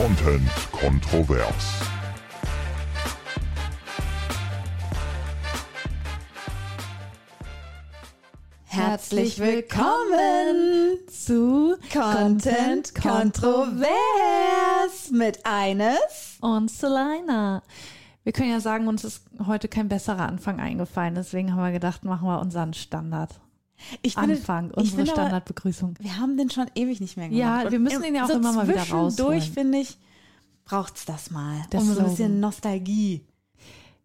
Content kontrovers. Herzlich willkommen zu Content Kontrovers mit Eines und Selina. Wir können ja sagen, uns ist heute kein besserer Anfang eingefallen, deswegen haben wir gedacht, machen wir unseren Standard. Ich finde, Anfang, ich unsere aber, Standardbegrüßung. Wir haben den schon ewig nicht mehr gemacht. Ja, wir müssen den ja auch so immer mal wieder zwischendurch, rausholen. finde ich, braucht's das mal, Der um so ein bisschen Nostalgie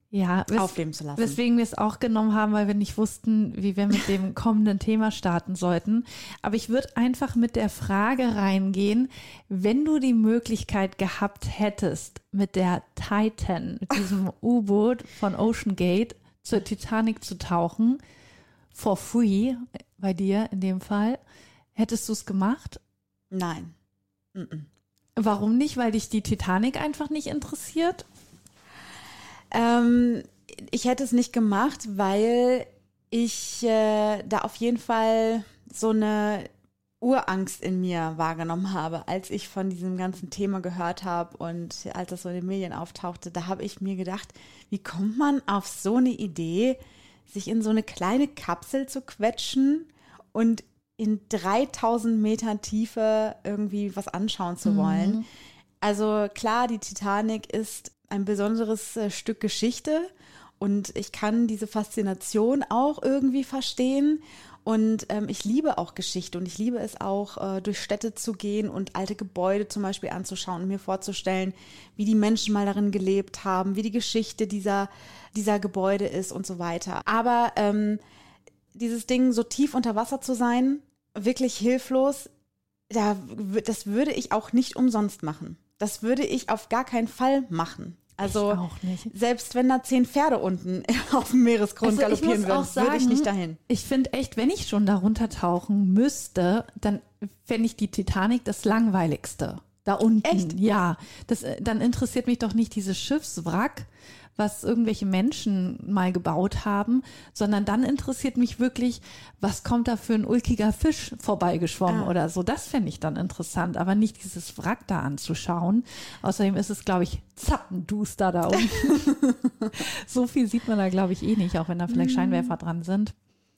Ja, wes aufleben zu lassen. weswegen wir es auch genommen haben, weil wir nicht wussten, wie wir mit dem kommenden Thema starten sollten. Aber ich würde einfach mit der Frage reingehen, wenn du die Möglichkeit gehabt hättest, mit der Titan, mit diesem U-Boot von Ocean Gate zur Titanic zu tauchen, for free, bei dir in dem Fall, hättest du es gemacht? Nein. Mm-mm. Warum nicht? Weil dich die Titanic einfach nicht interessiert? Ähm, ich hätte es nicht gemacht, weil ich äh, da auf jeden Fall so eine Urangst in mir wahrgenommen habe, als ich von diesem ganzen Thema gehört habe und als das so in den Medien auftauchte, da habe ich mir gedacht, wie kommt man auf so eine Idee, sich in so eine kleine Kapsel zu quetschen und in 3000 Meter Tiefe irgendwie was anschauen zu wollen. Also klar, die Titanic ist ein besonderes äh, Stück Geschichte und ich kann diese Faszination auch irgendwie verstehen. Und ähm, ich liebe auch Geschichte und ich liebe es auch, äh, durch Städte zu gehen und alte Gebäude zum Beispiel anzuschauen und mir vorzustellen, wie die Menschen mal darin gelebt haben, wie die Geschichte dieser, dieser Gebäude ist und so weiter. Aber ähm, dieses Ding, so tief unter Wasser zu sein, wirklich hilflos, da, das würde ich auch nicht umsonst machen. Das würde ich auf gar keinen Fall machen. Also selbst wenn da zehn Pferde unten auf dem Meeresgrund Also galoppieren würden, auch würde ich sagen, nicht dahin. Ich finde echt, wenn ich schon darunter tauchen müsste, dann fände ich die Titanic das langweiligste. Da unten. Echt? Ja. Das, äh, dann interessiert mich doch nicht dieses Schiffswrack, was irgendwelche Menschen mal gebaut haben, sondern dann interessiert mich wirklich, was kommt da für ein ulkiger Fisch vorbeigeschwommen Ah. oder so. Das fände ich dann interessant, aber nicht dieses Wrack da anzuschauen. Außerdem ist es, glaube ich, zappenduster da unten. so viel sieht man da, glaube ich, eh nicht, auch wenn da vielleicht Scheinwerfer dran sind.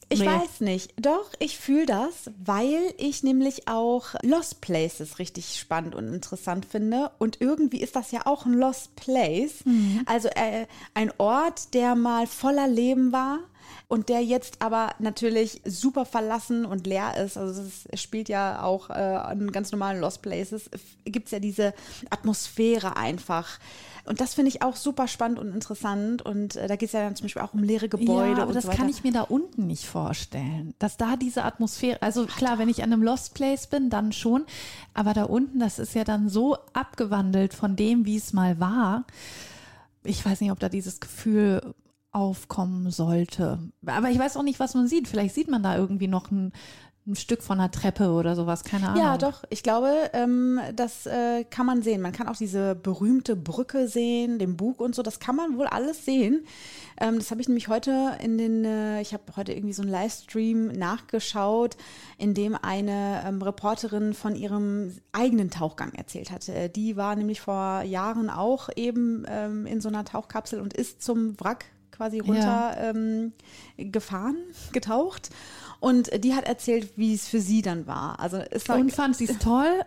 Ich Nee. weiß nicht. Doch, ich fühle das, weil ich nämlich auch Lost Places richtig spannend und interessant finde. Und irgendwie ist das ja auch ein Lost Place. Also äh, ein Ort, der mal voller Leben war. Und der jetzt aber natürlich super verlassen und leer ist. Also es spielt ja auch äh, an ganz normalen Lost Places. Gibt es ja diese Atmosphäre einfach. Und das finde ich auch super spannend und interessant. Und äh, da geht es ja dann zum Beispiel auch um leere Gebäude ja, aber und das so kann ich mir da unten nicht vorstellen. Dass da diese Atmosphäre, also klar, wenn ich an einem Lost Place bin, dann schon. Aber da unten, das ist ja dann so abgewandelt von dem, wie es mal war. Ich weiß nicht, ob da dieses Gefühl aufkommen sollte. Aber ich weiß auch nicht, was man sieht. Vielleicht sieht man da irgendwie noch ein, ein Stück von einer Treppe oder sowas, keine Ahnung. Ja, doch. Ich glaube, ähm, das äh, kann man sehen. Man kann auch diese berühmte Brücke sehen, den Bug und so. Das kann man wohl alles sehen. Ähm, das habe ich nämlich heute in den, äh, ich habe heute irgendwie so einen Livestream nachgeschaut, in dem eine ähm, Reporterin von ihrem eigenen Tauchgang erzählt hatte. Äh, Die war nämlich vor Jahren auch eben ähm, in so einer Tauchkapsel und ist zum Wrack quasi runter ähm, gefahren, getaucht. Und die hat erzählt, wie es für sie dann war. Also es war, Und fand sie es toll?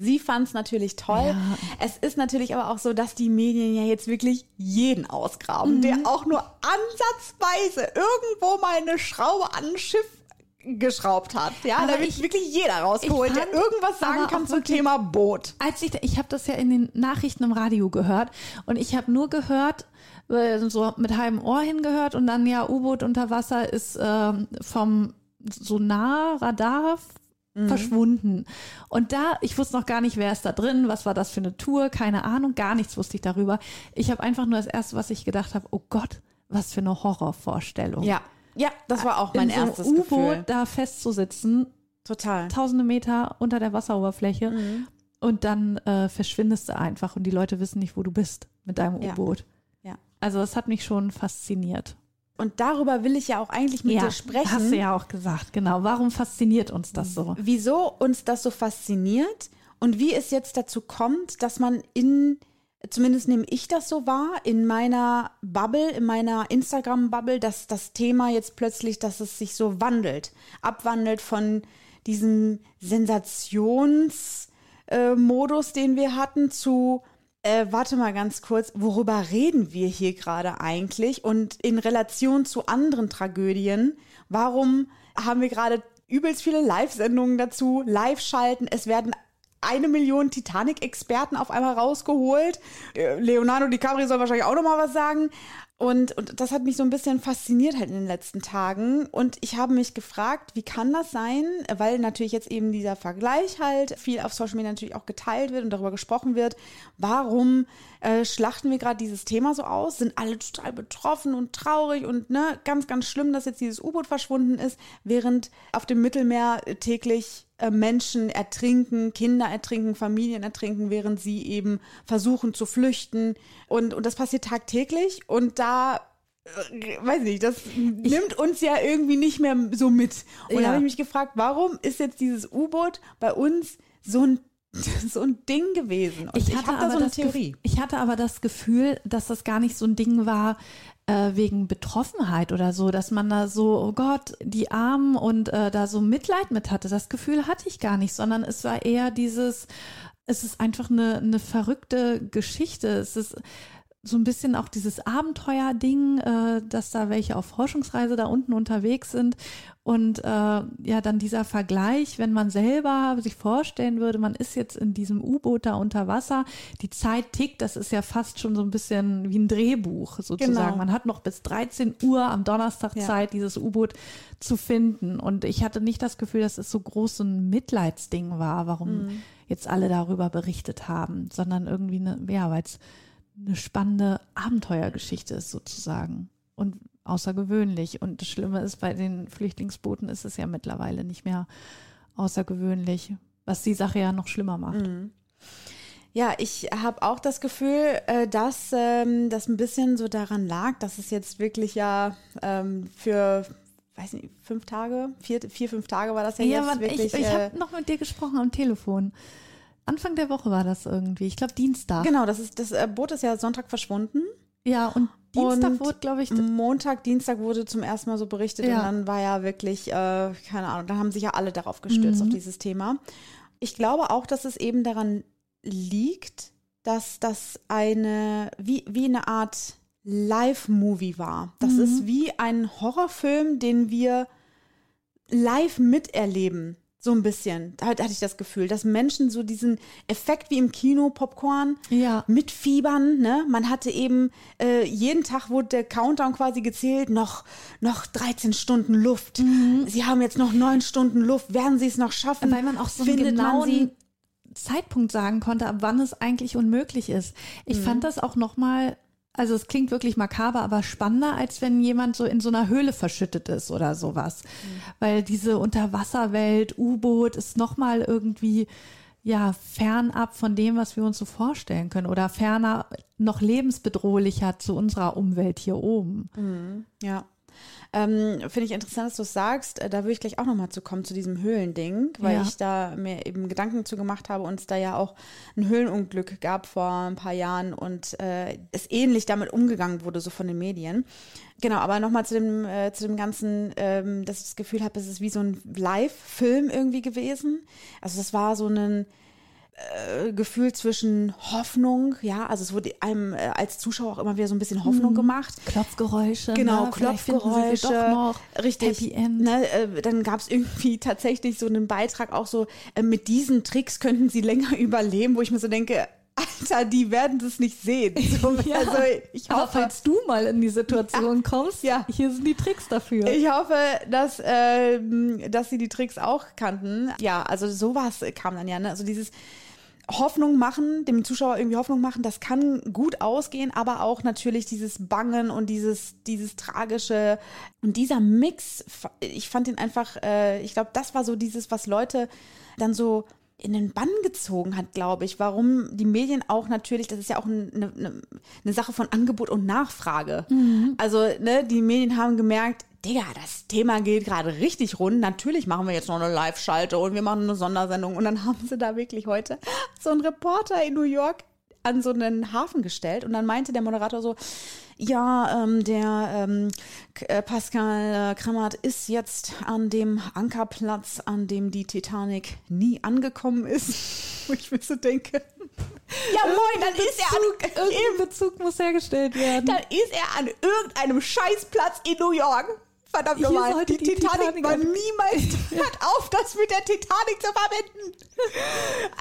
sie fand es natürlich toll. Ja. Es ist natürlich aber auch so, dass die Medien ja jetzt wirklich jeden ausgraben, der auch nur ansatzweise irgendwo mal eine Schraube an ein Schiff geschraubt hat. Ja, Aber da wird ich- wirklich jeder rausgeholt, der irgendwas sagen kann zum Thema Boot. Als ich, ich habe das ja in den Nachrichten im Radio gehört und ich habe nur gehört, so mit halbem Ohr hingehört und dann ja U-Boot unter Wasser ist ähm, vom Sonarradar verschwunden. Und da, ich wusste noch gar nicht, wer ist da drin, was war das für eine Tour, keine Ahnung, gar nichts wusste ich darüber. Ich habe einfach nur das erste, was ich gedacht habe, oh Gott, was für eine Horrorvorstellung. Ja, ja, das war auch mein in so einem erstes U-Boot da festzusitzen, Total. tausende Meter unter der Wasseroberfläche Mhm. und dann äh, verschwindest du einfach und die Leute wissen nicht, wo du bist mit deinem. U-Boot. Ja. Also das hat mich schon fasziniert. Und darüber will ich ja auch eigentlich mit dir sprechen. hast du ja auch gesagt, genau. Warum fasziniert uns das so? wieso uns das so fasziniert und wie es jetzt dazu kommt, dass man in, zumindest nehme ich das so wahr, in meiner Bubble, in meiner Instagram-Bubble, dass das Thema jetzt plötzlich, dass es sich so wandelt, abwandelt von diesem Sensationsmodus, äh, den wir hatten, zu äh, warte mal ganz kurz, worüber reden wir hier gerade eigentlich? Und in Relation zu anderen Tragödien, warum haben wir gerade übelst viele Live-Sendungen dazu, Live-Schalten, es werden eine Million Titanic-Experten auf einmal rausgeholt. Äh, Leonardo DiCaprio soll wahrscheinlich auch noch mal was sagen. Und, und das hat mich so ein bisschen fasziniert halt in den letzten Tagen. Und ich habe mich gefragt, wie kann das sein? Weil natürlich jetzt eben dieser Vergleich halt viel auf Social Media natürlich auch geteilt wird und darüber gesprochen wird. Warum äh, schlachten wir gerade dieses Thema so aus? Sind alle total betroffen und traurig und ne, ganz, ganz schlimm, dass jetzt dieses U-Boot verschwunden ist, während auf dem Mittelmeer täglich Menschen ertrinken, Kinder ertrinken, Familien ertrinken, während sie eben versuchen zu flüchten. Und, und das passiert tagtäglich. Und da äh, weiß nicht, das ich, nimmt uns ja irgendwie nicht mehr so mit. Und ja. da habe ich mich gefragt, warum ist jetzt dieses U-Boot bei uns so ein so ein Ding gewesen. Und ich, hatte ich da so eine Theorie. Ich hatte aber das Gefühl, dass das gar nicht so ein Ding war, äh, wegen Betroffenheit oder so, dass man da so, oh Gott, die Armen und äh, da so Mitleid mit hatte. Das Gefühl hatte ich gar nicht, sondern es war eher dieses, es ist einfach eine, eine verrückte Geschichte. Es ist so ein bisschen auch dieses Abenteuer-Ding, äh, dass da welche auf Forschungsreise da unten unterwegs sind. Und äh, ja, dann dieser Vergleich, wenn man selber sich vorstellen würde, man ist jetzt in diesem U-Boot da unter Wasser, die Zeit tickt, das ist ja fast schon so ein bisschen wie ein Drehbuch sozusagen. Genau. Man hat noch bis 13 Uhr am Donnerstag ja. Zeit, dieses U-Boot zu finden. Und ich hatte nicht das Gefühl, dass es so groß ein Mitleidsding war, warum mhm. jetzt alle darüber berichtet haben, sondern irgendwie eine, ja, weil es eine spannende Abenteuergeschichte ist sozusagen und außergewöhnlich. Und das Schlimme ist, bei den Flüchtlingsbooten ist es ja mittlerweile nicht mehr außergewöhnlich, was die Sache ja noch schlimmer macht. Mhm. Ja, ich habe auch das Gefühl, äh, dass ähm, das ein bisschen so daran lag, dass es jetzt wirklich ja ähm, für weiß nicht, fünf Tage, vier, vier, fünf Tage war das ja, ja jetzt wirklich. Ich, ich habe äh, noch mit dir gesprochen am Telefon. Anfang der Woche war das irgendwie. Ich glaube Dienstag. Genau, das ist das äh, Boot ist ja Sonntag verschwunden. Ja, und Dienstag und wurde, glaube ich. Montag, Dienstag wurde zum ersten Mal so berichtet ja. und dann war ja wirklich, äh, keine Ahnung, dann haben sich ja alle darauf gestürzt, mhm. auf dieses Thema. Ich glaube auch, dass es eben daran liegt, dass das eine, wie, wie eine Art Live-Movie war. Das mhm. ist wie ein Horrorfilm, den wir live miterleben. So ein bisschen. Da hatte ich das Gefühl, dass Menschen so diesen Effekt wie im Kino, Popcorn, ja. mitfiebern. Ne? Man hatte eben, äh, jeden Tag wurde der Countdown quasi gezählt, noch, noch 13 Stunden Luft. Mhm. Sie haben jetzt noch neun Stunden Luft. Werden sie es noch schaffen? Weil man auch so einen genauen Zeitpunkt sagen konnte, ab wann es eigentlich unmöglich ist. Ich mhm. fand das auch nochmal also es klingt wirklich makaber, aber spannender, als wenn jemand so in so einer Höhle verschüttet ist oder sowas. Mhm. Weil diese Unterwasserwelt, U-Boot ist nochmal irgendwie ja fernab von dem, was wir uns so vorstellen können oder ferner noch lebensbedrohlicher zu unserer Umwelt hier oben. Mhm. Ja. Ähm, Finde ich interessant, dass du es sagst. Äh, da würde ich gleich auch nochmal zu kommen, zu diesem Höhlending, weil ja. ich da mir eben Gedanken zu gemacht habe und es da ja auch ein Höhlenunglück gab vor ein paar Jahren und äh, es ähnlich damit umgegangen wurde, so von den Medien. Genau, aber nochmal zu dem, äh, zu dem Ganzen, ähm, dass ich das Gefühl habe, es ist wie so ein Live-Film irgendwie gewesen. Also das war so ein äh, Gefühl zwischen Hoffnung, ja, also es wurde einem äh, als Zuschauer auch immer wieder so ein bisschen Hoffnung mhm. gemacht. Klopfgeräusche. Genau, ne? Klopfgeräusche. Doch noch richtig. Happy End. Ne, äh, dann gab es irgendwie tatsächlich so einen Beitrag auch so, äh, mit diesen Tricks könnten sie länger überleben, wo ich mir so denke, Alter, die werden das nicht sehen. So, ja, also ich hoffe, aber falls du mal in die Situation ja, kommst, ja. hier sind die Tricks dafür. Ich hoffe, dass, äh, dass sie die Tricks auch kannten. Ja, also sowas kam dann ja. Ne? Also dieses Hoffnung machen, dem Zuschauer irgendwie Hoffnung machen, das kann gut ausgehen, aber auch natürlich dieses Bangen und dieses, dieses Tragische. Und dieser Mix, ich fand ihn einfach, äh, ich glaube, das war so dieses, was Leute dann so in den Bann gezogen hat, glaube ich. Warum die Medien auch natürlich, das ist ja auch eine, eine, eine Sache von Angebot und Nachfrage. Mhm. Also, ne, die Medien haben gemerkt, Digga, das Thema geht gerade richtig rund. Natürlich machen wir jetzt noch eine Live-Schalte und wir machen eine Sondersendung. Und dann haben sie da wirklich heute so einen Reporter in New York an so einen Hafen gestellt. Und dann meinte der Moderator so, ja, ähm, der ähm, äh, Pascal äh, Krammert ist jetzt an dem Ankerplatz, an dem die Titanic nie angekommen ist. Wo ich mir so denke, ja moin, dann ist er an, Irgendein Bezug muss hergestellt werden. dann ist er an irgendeinem Scheißplatz in New York. Verdammt nochmal, die, die Titanic, Titanic war niemals, hört auf, das mit der Titanic zu verbinden.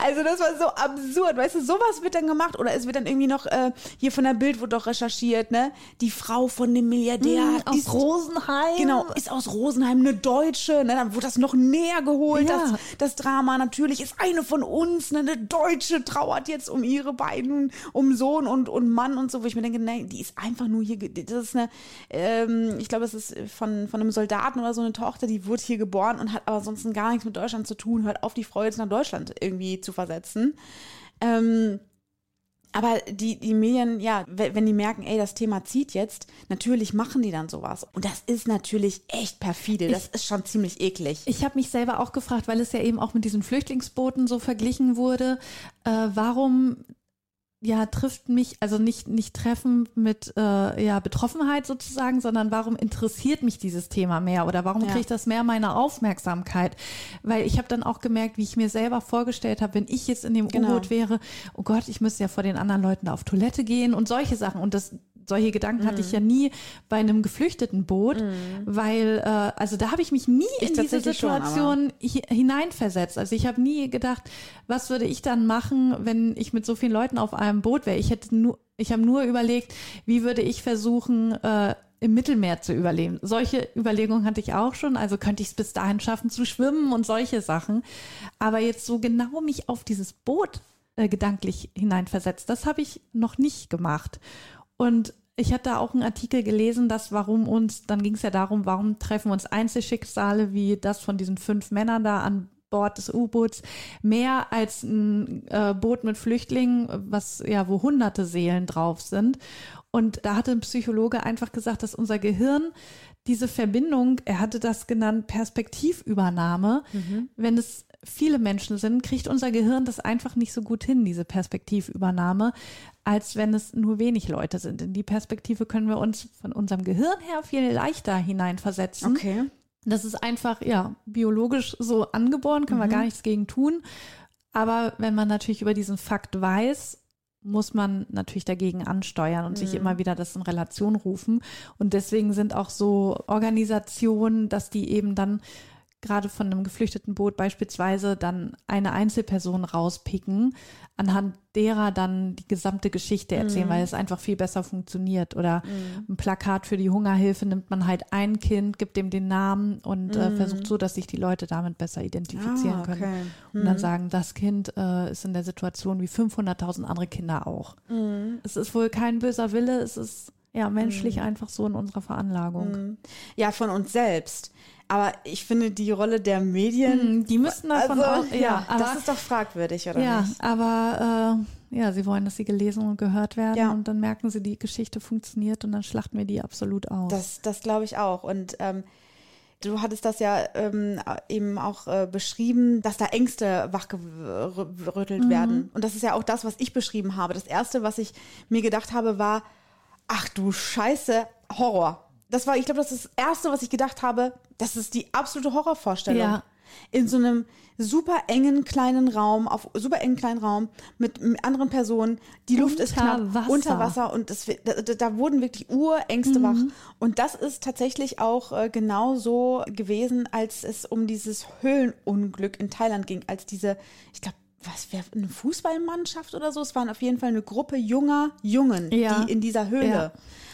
Also das war so absurd, weißt du, sowas wird dann gemacht oder es wird dann irgendwie noch, äh, hier von der Bild wurde doch recherchiert, ne, die Frau von dem Milliardär Hm, aus ist, Rosenheim. Genau, ist aus Rosenheim eine Deutsche, ne, dann wurde das noch näher geholt, Ja. das, das Drama. Natürlich ist eine von uns, ne, eine Deutsche, trauert jetzt um ihre beiden, um Sohn und, und Mann und so, wo ich mir denke, nein, die ist einfach nur hier, das ist eine, ähm, ich glaube, es ist von, von einem Soldaten oder so eine Tochter, die wurde hier geboren und hat aber sonst gar nichts mit Deutschland zu tun, hört auf, die Frau jetzt nach Deutschland irgendwie zu versetzen. Ähm, aber die, die Medien, ja, we- wenn die merken, ey, das Thema zieht jetzt, natürlich machen die dann sowas. Und das ist natürlich echt perfide. Das ist schon ziemlich eklig. Ich habe mich selber auch gefragt, weil es ja eben auch mit diesen Flüchtlingsbooten so verglichen wurde, äh, warum ja trifft mich, also nicht, nicht Treffen mit äh, ja, Betroffenheit sozusagen, sondern warum interessiert mich dieses Thema mehr oder warum Ja. kriegt das mehr meine Aufmerksamkeit? Weil ich habe dann auch gemerkt, wie ich mir selber vorgestellt habe, wenn ich jetzt in dem Genau. U-Boot wäre, oh Gott, ich müsste ja vor den anderen Leuten da auf Toilette gehen und solche Sachen. Und das solche Gedanken hatte Mhm. ich ja nie bei einem geflüchteten Boot, weil äh, also da habe ich mich nie Ich in diese schon, Situation hi- hineinversetzt. Also ich habe nie gedacht, was würde ich dann machen, wenn ich mit so vielen Leuten auf einem Boot wäre. Ich hätte nur, ich habe nur überlegt, wie würde ich versuchen, äh, im Mittelmeer zu überleben. Solche Überlegungen hatte ich auch schon. Also könnte ich es bis dahin schaffen zu schwimmen und solche Sachen. Aber jetzt so genau mich auf dieses Boot äh, gedanklich hineinversetzt, das habe ich noch nicht gemacht. Und ich hatte da auch einen Artikel gelesen, dass warum uns, dann ging es ja darum, warum treffen uns Einzelschicksale wie das von diesen fünf Männern da an Bord des U-Boots mehr als ein äh, Boot mit Flüchtlingen, was ja, wo hunderte Seelen drauf sind. Und da hatte ein Psychologe einfach gesagt, dass unser Gehirn diese Verbindung, er hatte das genannt, Perspektivübernahme, wenn es viele Menschen sind, kriegt unser Gehirn das einfach nicht so gut hin, diese Perspektivübernahme, als wenn es nur wenig Leute sind. In die Perspektive können wir uns von unserem Gehirn her viel leichter hineinversetzen. Okay. Das ist einfach, ja, biologisch so angeboren, können wir gar nichts gegen tun. Aber wenn man natürlich über diesen Fakt weiß, muss man natürlich dagegen ansteuern und sich immer wieder das in Relation rufen. Und deswegen sind auch so Organisationen, dass die eben dann gerade von einem geflüchteten Boot beispielsweise dann eine Einzelperson rauspicken, anhand derer dann die gesamte Geschichte erzählen, weil es einfach viel besser funktioniert. Oder ein Plakat für die Hungerhilfe nimmt man halt ein Kind, gibt dem den Namen und äh, versucht so, dass sich die Leute damit besser identifizieren Ah, können. okay. Und dann sagen, das Kind äh, ist in der Situation wie 500.000 andere Kinder auch. Es ist wohl kein böser Wille, es ist ja menschlich einfach so in unserer Veranlagung. Ja, von uns selbst. Aber ich finde die Rolle der Medien. Hm, Die müssten davon also, auch, ja, aber, das ist doch fragwürdig, oder ja, nicht? aber äh, ja, sie wollen, dass sie gelesen und gehört werden Ja. und dann merken sie, die Geschichte funktioniert und dann schlachten wir die absolut aus. Das, das glaube ich auch. Und ähm, du hattest das ja ähm, eben auch äh, beschrieben, dass da Ängste wachgerüttelt Mhm. werden. Und das ist ja auch das, was ich beschrieben habe. Das Erste, was ich mir gedacht habe, war, ach du Scheiße, Horror. Das war, ich glaube, das ist das Erste, was ich gedacht habe, das ist die absolute Horrorvorstellung. Ja. In so einem super engen kleinen Raum, auf super engen kleinen Raum mit, mit anderen Personen. Die Luft ist Unter knapp, Wasser. unter Wasser und das, da, da- wurden wirklich Urängste wach. Und das ist tatsächlich auch äh, genau so gewesen, als es um dieses Höhlenunglück in Thailand ging, als diese, ich glaube, was wäre eine Fußballmannschaft oder so? Es waren auf jeden Fall eine Gruppe junger Jungen, Ja. die in dieser Höhle Ja.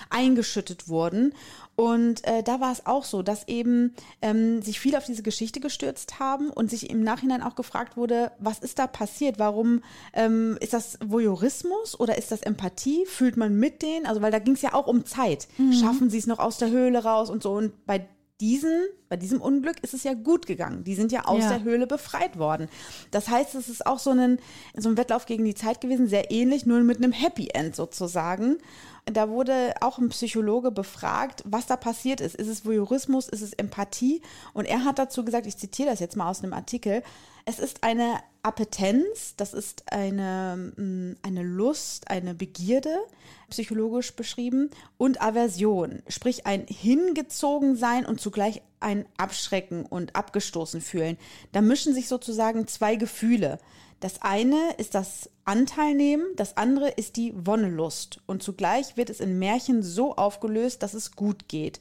Eingeschüttet wurden. Und äh, da war es auch so, dass eben ähm, sich viele auf diese Geschichte gestürzt haben und sich im Nachhinein auch gefragt wurde, was ist da passiert? Warum ähm, ist das Voyeurismus oder ist das Empathie? Fühlt man mit denen? Also weil da ging es ja auch um Zeit. Schaffen sie es noch aus der Höhle raus und so. Und bei diesen, bei diesem Unglück ist es ja gut gegangen. Die sind ja aus Ja. der Höhle befreit worden. Das heißt, es ist auch so ein, so ein Wettlauf gegen die Zeit gewesen, sehr ähnlich, nur mit einem Happy End sozusagen. Da wurde auch ein Psychologe befragt, was da passiert ist. Ist es Voyeurismus, ist es Empathie? Und er hat dazu gesagt, ich zitiere das jetzt mal aus einem Artikel, es ist eine Appetenz, das ist eine, mm, eine Lust, eine Begierde, psychologisch beschrieben, und Aversion, sprich ein Hingezogensein und zugleich ein Abschrecken und abgestoßen fühlen. Da mischen sich sozusagen zwei Gefühle. Das eine ist das Anteilnehmen, das andere ist die Wonnelust. Und zugleich wird es in Märchen so aufgelöst, dass es gut geht.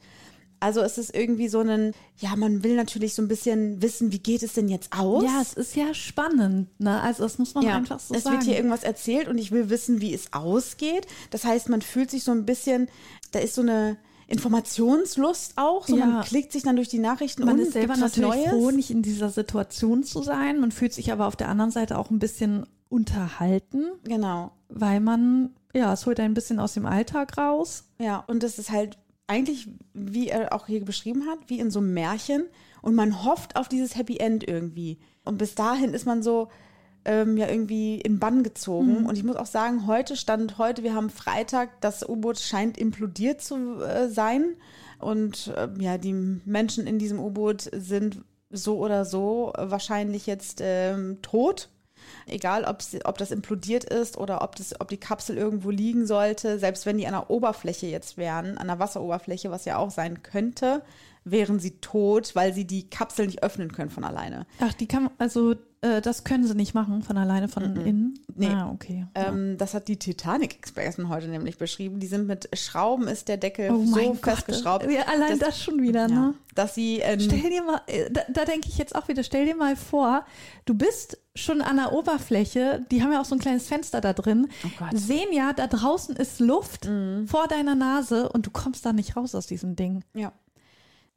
Also es ist irgendwie so ein, ja, man will natürlich so ein bisschen wissen, wie geht es denn jetzt aus? Ja, es ist ja spannend, ne? Also das muss man Ja, einfach so es sagen. wird hier irgendwas erzählt und ich will wissen, wie es ausgeht. Das heißt, man fühlt sich so ein bisschen, da ist so eine Informationslust auch. So Ja. Man klickt sich dann durch die Nachrichten man und ist selber natürlich Neues. froh, nicht in dieser Situation zu sein. Man fühlt sich aber auf der anderen Seite auch ein bisschen unterhalten, Genau. weil man, ja, es holt ein bisschen aus dem Alltag raus. Ja, und das ist halt eigentlich, wie er auch hier beschrieben hat, wie in so einem Märchen. Und man hofft auf dieses Happy End irgendwie. Und bis dahin ist man so ähm, ja irgendwie in Bann gezogen. Und ich muss auch sagen, heute stand heute, wir haben Freitag, das U-Boot scheint implodiert zu äh, sein. Und ähm, ja, die Menschen in diesem U-Boot sind so oder so wahrscheinlich jetzt ähm, tot. Egal, ob, das implodiert ist oder ob, das, ob die Kapsel irgendwo liegen sollte, selbst wenn die an der Oberfläche jetzt wären, an der Wasseroberfläche, was ja auch sein könnte, wären sie tot, weil sie die Kapsel nicht öffnen können von alleine. Ach, die kann, also äh, das können sie nicht machen von alleine von innen. Nee. Ah, okay. Ähm, das hat die Titanic-Experten heute nämlich beschrieben. Die sind mit Schrauben ist der Deckel oh so festgeschraubt, Ja, allein dass- das schon wieder, ja, ne? dass sie ähm, Stell dir mal, äh, da, da denke ich jetzt auch wieder, stell dir mal vor, du bist schon an der Oberfläche, die haben ja auch so ein kleines Fenster da drin, Oh Gott. Sehen ja, da draußen ist Luft vor deiner Nase und du kommst da nicht raus aus diesem Ding. Ja.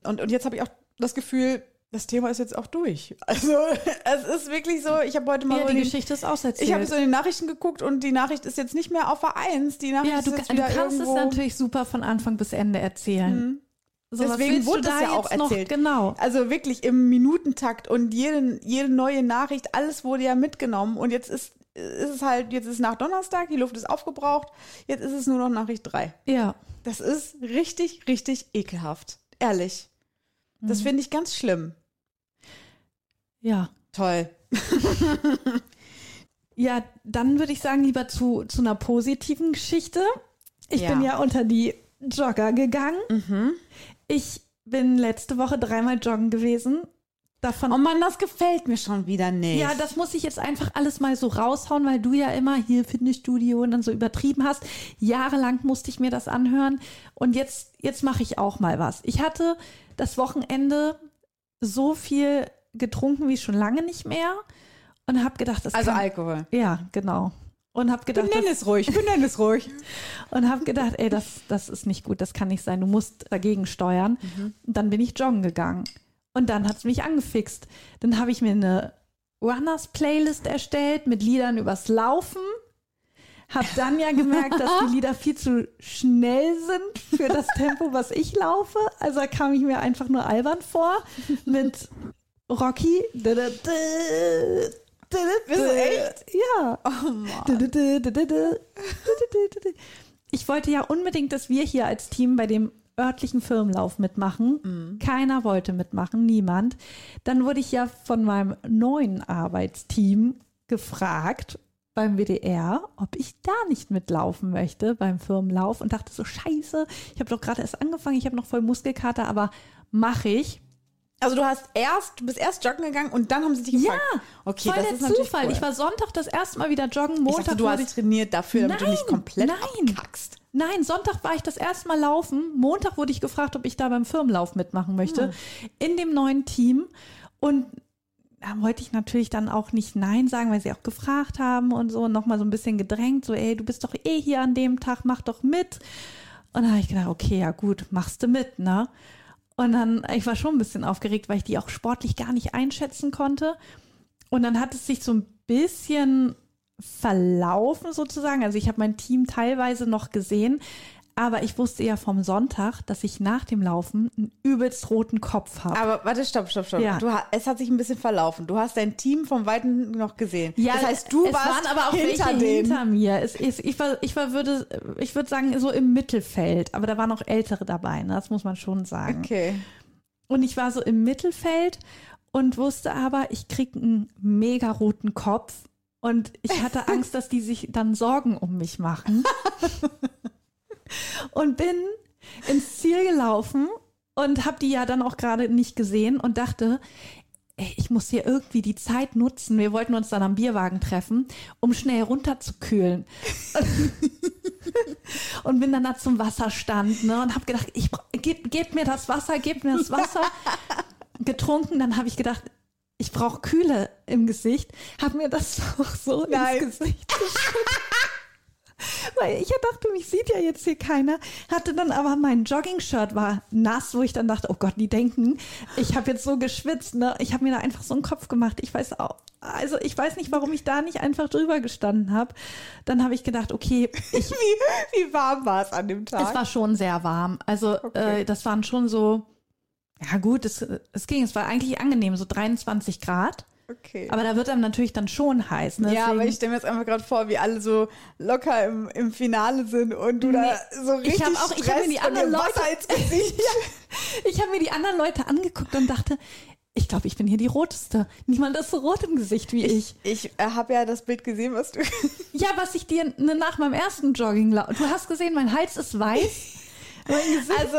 Und, und jetzt habe ich auch das Gefühl, das Thema ist jetzt auch durch. Also es ist wirklich so, ich habe heute mal Ja, so die den- Geschichte ist auserzählt. ich habe so in den Nachrichten geguckt und die Nachricht ist jetzt nicht mehr auf der Eins. Die Nachricht ja, ist du, jetzt du wieder kannst irgendwo, es natürlich super von Anfang bis Ende erzählen. So, was Deswegen wurde da es ja auch jetzt noch- erzählt. Genau. Also wirklich im Minutentakt und jede, jede neue Nachricht, alles wurde ja mitgenommen und jetzt ist, ist es halt, jetzt ist nach Donnerstag, die Luft ist aufgebraucht, jetzt ist es nur noch Nachricht 3. Ja. Das ist richtig, richtig ekelhaft. Ehrlich. Mhm. Das finde ich ganz schlimm. Ja. Toll. Ja, dann würde ich sagen, lieber zu, zu einer positiven Geschichte. Ich Ja. bin ja unter die Jogger gegangen. Ich bin letzte Woche dreimal joggen gewesen. Davon Oh Mann, das gefällt mir schon wieder nicht. Ja, das muss ich jetzt einfach alles mal so raushauen, weil du ja immer hier Fitnessstudio und dann so übertrieben hast. Jahrelang musste ich mir das anhören und jetzt, jetzt mache ich auch mal was. Ich hatte das Wochenende so viel getrunken wie schon lange nicht mehr und habe gedacht, das also kann, Alkohol. ja, genau. Und habe gedacht, Benenn es ruhig, benenn es ruhig. und habe gedacht, ey, das, das ist nicht gut, das kann nicht sein, du musst dagegen steuern. Und dann bin ich joggen gegangen. Und dann hat es mich angefixt. Dann habe ich mir eine Runners-Playlist erstellt mit Liedern übers Laufen. Hab dann ja gemerkt, dass die Lieder viel zu schnell sind für das Tempo, was ich laufe. Also kam ich mir einfach nur albern vor mit Rocky. Bist du echt? Ja. Ich wollte ja unbedingt, dass wir hier als Team bei dem örtlichen Firmenlauf mitmachen. Keiner wollte mitmachen, niemand. Dann wurde ich ja von meinem neuen Arbeitsteam gefragt beim WDR, ob ich da nicht mitlaufen möchte beim Firmenlauf und dachte so, scheiße, ich habe doch gerade erst angefangen, ich habe noch voll Muskelkater, aber mache ich. Also du hast erst, du bist erst joggen gegangen und dann haben sie dich gefragt. okay, voll das der ist Zufall. Cool. Ich war Sonntag das erste Mal wieder joggen, ich Montag dachte, du hast trainiert dafür, damit du nicht Nein, komplett nein. abkackst. Nein, Sonntag war ich das erste Mal laufen. Montag wurde ich gefragt, ob ich da beim Firmenlauf mitmachen möchte. In dem neuen Team. Und da wollte ich natürlich dann auch nicht Nein sagen, weil sie auch gefragt haben und so. Und nochmal so ein bisschen gedrängt. So, ey, du bist doch eh hier an dem Tag, mach doch mit. Und dann habe ich gedacht, okay, ja gut, machst du mit, ne? Und dann, ich war schon ein bisschen aufgeregt, weil ich die auch sportlich gar nicht einschätzen konnte. Und dann hat es sich so ein bisschen verlaufen sozusagen. Also ich habe mein Team teilweise noch gesehen, Aber ich wusste ja vom Sonntag, dass ich nach dem Laufen einen übelst roten Kopf habe. Aber warte, stopp, stopp, stopp. Ja. Du, es hat sich ein bisschen verlaufen. Du hast dein Team vom Weiten noch gesehen. Ja, das heißt, du es warst waren aber auch hinter denen. hinter mir. Es, es, ich war, ich war, würde, ich würde sagen, so im Mittelfeld. Aber da waren auch Ältere dabei, ne? das muss man schon sagen. Okay. Und ich war so im Mittelfeld und wusste aber, ich krieg einen mega roten Kopf. Und ich hatte Angst, dass die sich dann Sorgen um mich machen. und bin ins Ziel gelaufen und habe die ja dann auch gerade nicht gesehen und dachte, ey, ich muss hier irgendwie die Zeit nutzen. Wir wollten uns dann am Bierwagen treffen, um schnell runterzukühlen. und bin dann da zum Wasserstand ne, und habe gedacht, ich gebt, gebt mir das Wasser, gebt mir das Wasser. Getrunken, dann habe ich gedacht, ich brauche Kühle im Gesicht, habe mir das auch so Nein. ins Gesicht geschüttet. Weil ich ja dachte, mich sieht ja jetzt hier keiner. Hatte dann aber mein Jogging-Shirt war nass, wo ich dann dachte, oh Gott, die denken, ich habe jetzt so geschwitzt. Ne? Ich habe mir da einfach so einen Kopf gemacht. Ich weiß auch, also ich weiß nicht, warum ich da nicht einfach drüber gestanden habe. Dann habe ich gedacht, okay, ich, Wie, wie warm war es an dem Tag? es war schon sehr warm. Also Okay. äh, das waren schon so, ja gut, es, es ging, es war eigentlich angenehm, so 23 Grad. Okay. Aber da wird einem natürlich dann schon heiß. Ne? ja, aber Deswegen- ich stelle mir jetzt einfach gerade vor, wie alle so locker im, im Finale sind und du da so ich richtig hab auch- ich hab mir die anderen Leute- Wasser ins Gesicht. Ich habe mir die anderen Leute angeguckt und dachte, ich glaube, ich bin hier die Roteste. Niemand ist so rot im Gesicht wie ich. Ich äh, habe ja das Bild gesehen, was du. Ja, was ich dir ne, nach meinem ersten Jogging, du hast gesehen, mein Hals ist weiß. Mein Gesicht, Also,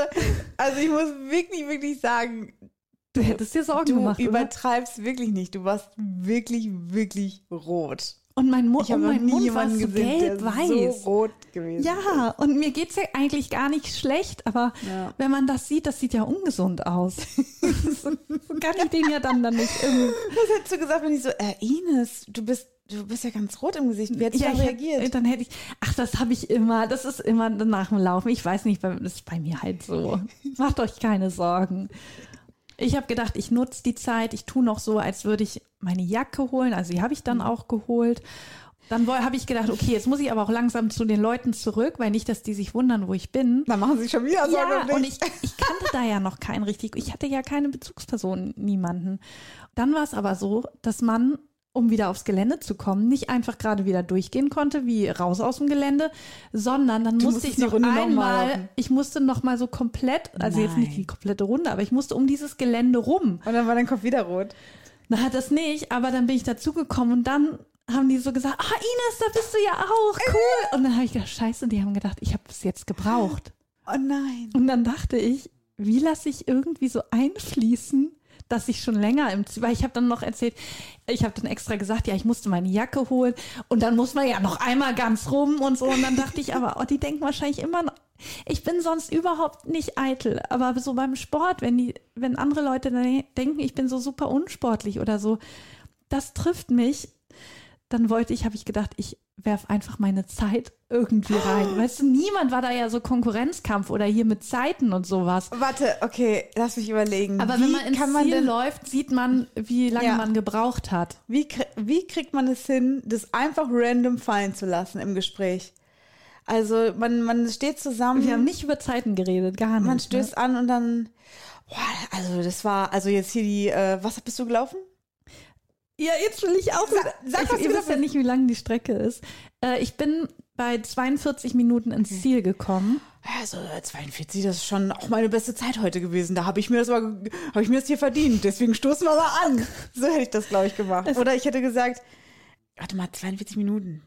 also ich muss wirklich, wirklich sagen, du hättest dir Sorgen du gemacht, oder? übertreibst wirklich nicht. Du warst wirklich, wirklich rot. Und mein, Mu Ich und mein Mund war so gelb-weiß. so rot gewesen ist. Ja, und mir geht's ja eigentlich gar nicht schlecht, aber Ja. wenn man das sieht, das sieht ja ungesund aus. so, so kann ich den ja dann, dann nicht irgendwie. Was hättest du gesagt, wenn ich so, äh, Ines, du bist, du bist ja ganz rot im Gesicht. Wie hättest du Ja, ich reagiert? Hätte, dann hätte ich, ach, das habe ich immer, das ist immer nach dem Laufen. Ich weiß nicht, das ist bei mir halt so. Macht euch keine Sorgen. Ich habe gedacht, ich nutze die Zeit, ich tue noch so, als würde ich meine Jacke holen. Also die habe ich Mhm. dann auch geholt. Dann habe ich gedacht, okay, jetzt muss ich aber auch langsam zu den Leuten zurück, weil nicht, dass die sich wundern, wo ich bin. Dann machen sie schon wieder Sorgen um Ja, und ich, ich kannte da ja noch keinen richtig. Ich hatte ja keine Bezugsperson, niemanden. Dann war es aber so, dass man, um wieder aufs Gelände zu kommen, nicht einfach gerade wieder durchgehen konnte, wie raus aus dem Gelände, sondern dann Du musste ich noch Runde noch mal einmal, laufen. ich musste noch mal so komplett, also jetzt nicht Nein. die komplette Runde, aber ich musste um dieses Gelände rum. Und dann war dein Kopf wieder rot. Na, das nicht, aber dann bin ich dazugekommen und dann haben die so gesagt, ah Ines, da bist du ja auch, cool. Und dann habe ich gedacht, scheiße, die haben gedacht, ich habe es jetzt gebraucht. Oh nein. Und dann dachte ich, wie lasse ich irgendwie so einfließen, dass ich schon länger im weil ich habe dann noch erzählt, ich habe dann extra gesagt, ja, ich musste meine Jacke holen und dann muss man ja noch einmal ganz rum und so. Und dann dachte ich aber, oh, die denken wahrscheinlich immer noch, ich bin sonst überhaupt nicht eitel, aber so beim Sport, wenn die, wenn andere Leute dann denken, ich bin so super unsportlich oder so, das trifft mich. Dann wollte ich, habe ich gedacht, ich werf einfach meine Zeit irgendwie rein. Weißt du, niemand war da ja so Konkurrenzkampf oder hier mit Zeiten und sowas. Warte, okay, lass mich überlegen. Aber wie wenn man ins kann man Ziel denn, läuft, sieht man, wie lange Ja. man gebraucht hat. wie, wie kriegt man es hin, das einfach random fallen zu lassen im Gespräch? Also man, man steht zusammen, Wir haben nicht über Zeiten geredet, gar nicht. man ne? stößt an und dann, boah, also das war, also jetzt hier die, äh, was bist du gelaufen? Ja, jetzt will ich auch. Sag- sag, ich, ihr wisst ja nicht, wie lang die Strecke ist. Äh, ich bin bei 42 Minuten ins Ziel gekommen. Also äh, 42, das ist schon auch meine beste Zeit heute gewesen. Da habe ich mir das mal, habe ich mir das hier verdient. Deswegen stoßen wir mal an. So hätte ich das, glaube ich, gemacht. Oder ich hätte gesagt, warte mal, 42 Minuten.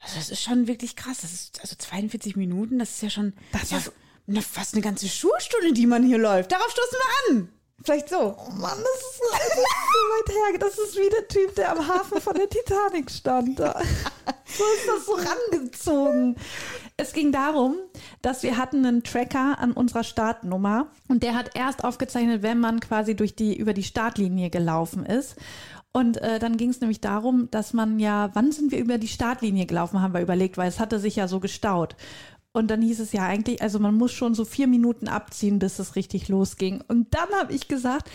Also das ist schon wirklich krass. Das ist, also 42 Minuten, das ist ja schon, das ist ja eine, fast eine ganze Schulstunde, die man hier läuft. Darauf stoßen wir an. Vielleicht so. Oh Mann, das ist, so- das ist so weit her. Das ist wie der Typ, der am Hafen von der Titanic stand. Da. So ist das so rangezogen. Es ging darum, dass wir hatten einen Tracker an unserer Startnummer und der hat erst aufgezeichnet, wenn man quasi durch die, über die Startlinie gelaufen ist. Und äh, dann ging es nämlich darum, dass man ja, wann sind wir über die Startlinie gelaufen, haben wir überlegt, weil es hatte sich ja so gestaut. Und dann hieß es ja eigentlich, also man muss schon so vier Minuten abziehen, bis es richtig losging. Und dann habe ich gesagt,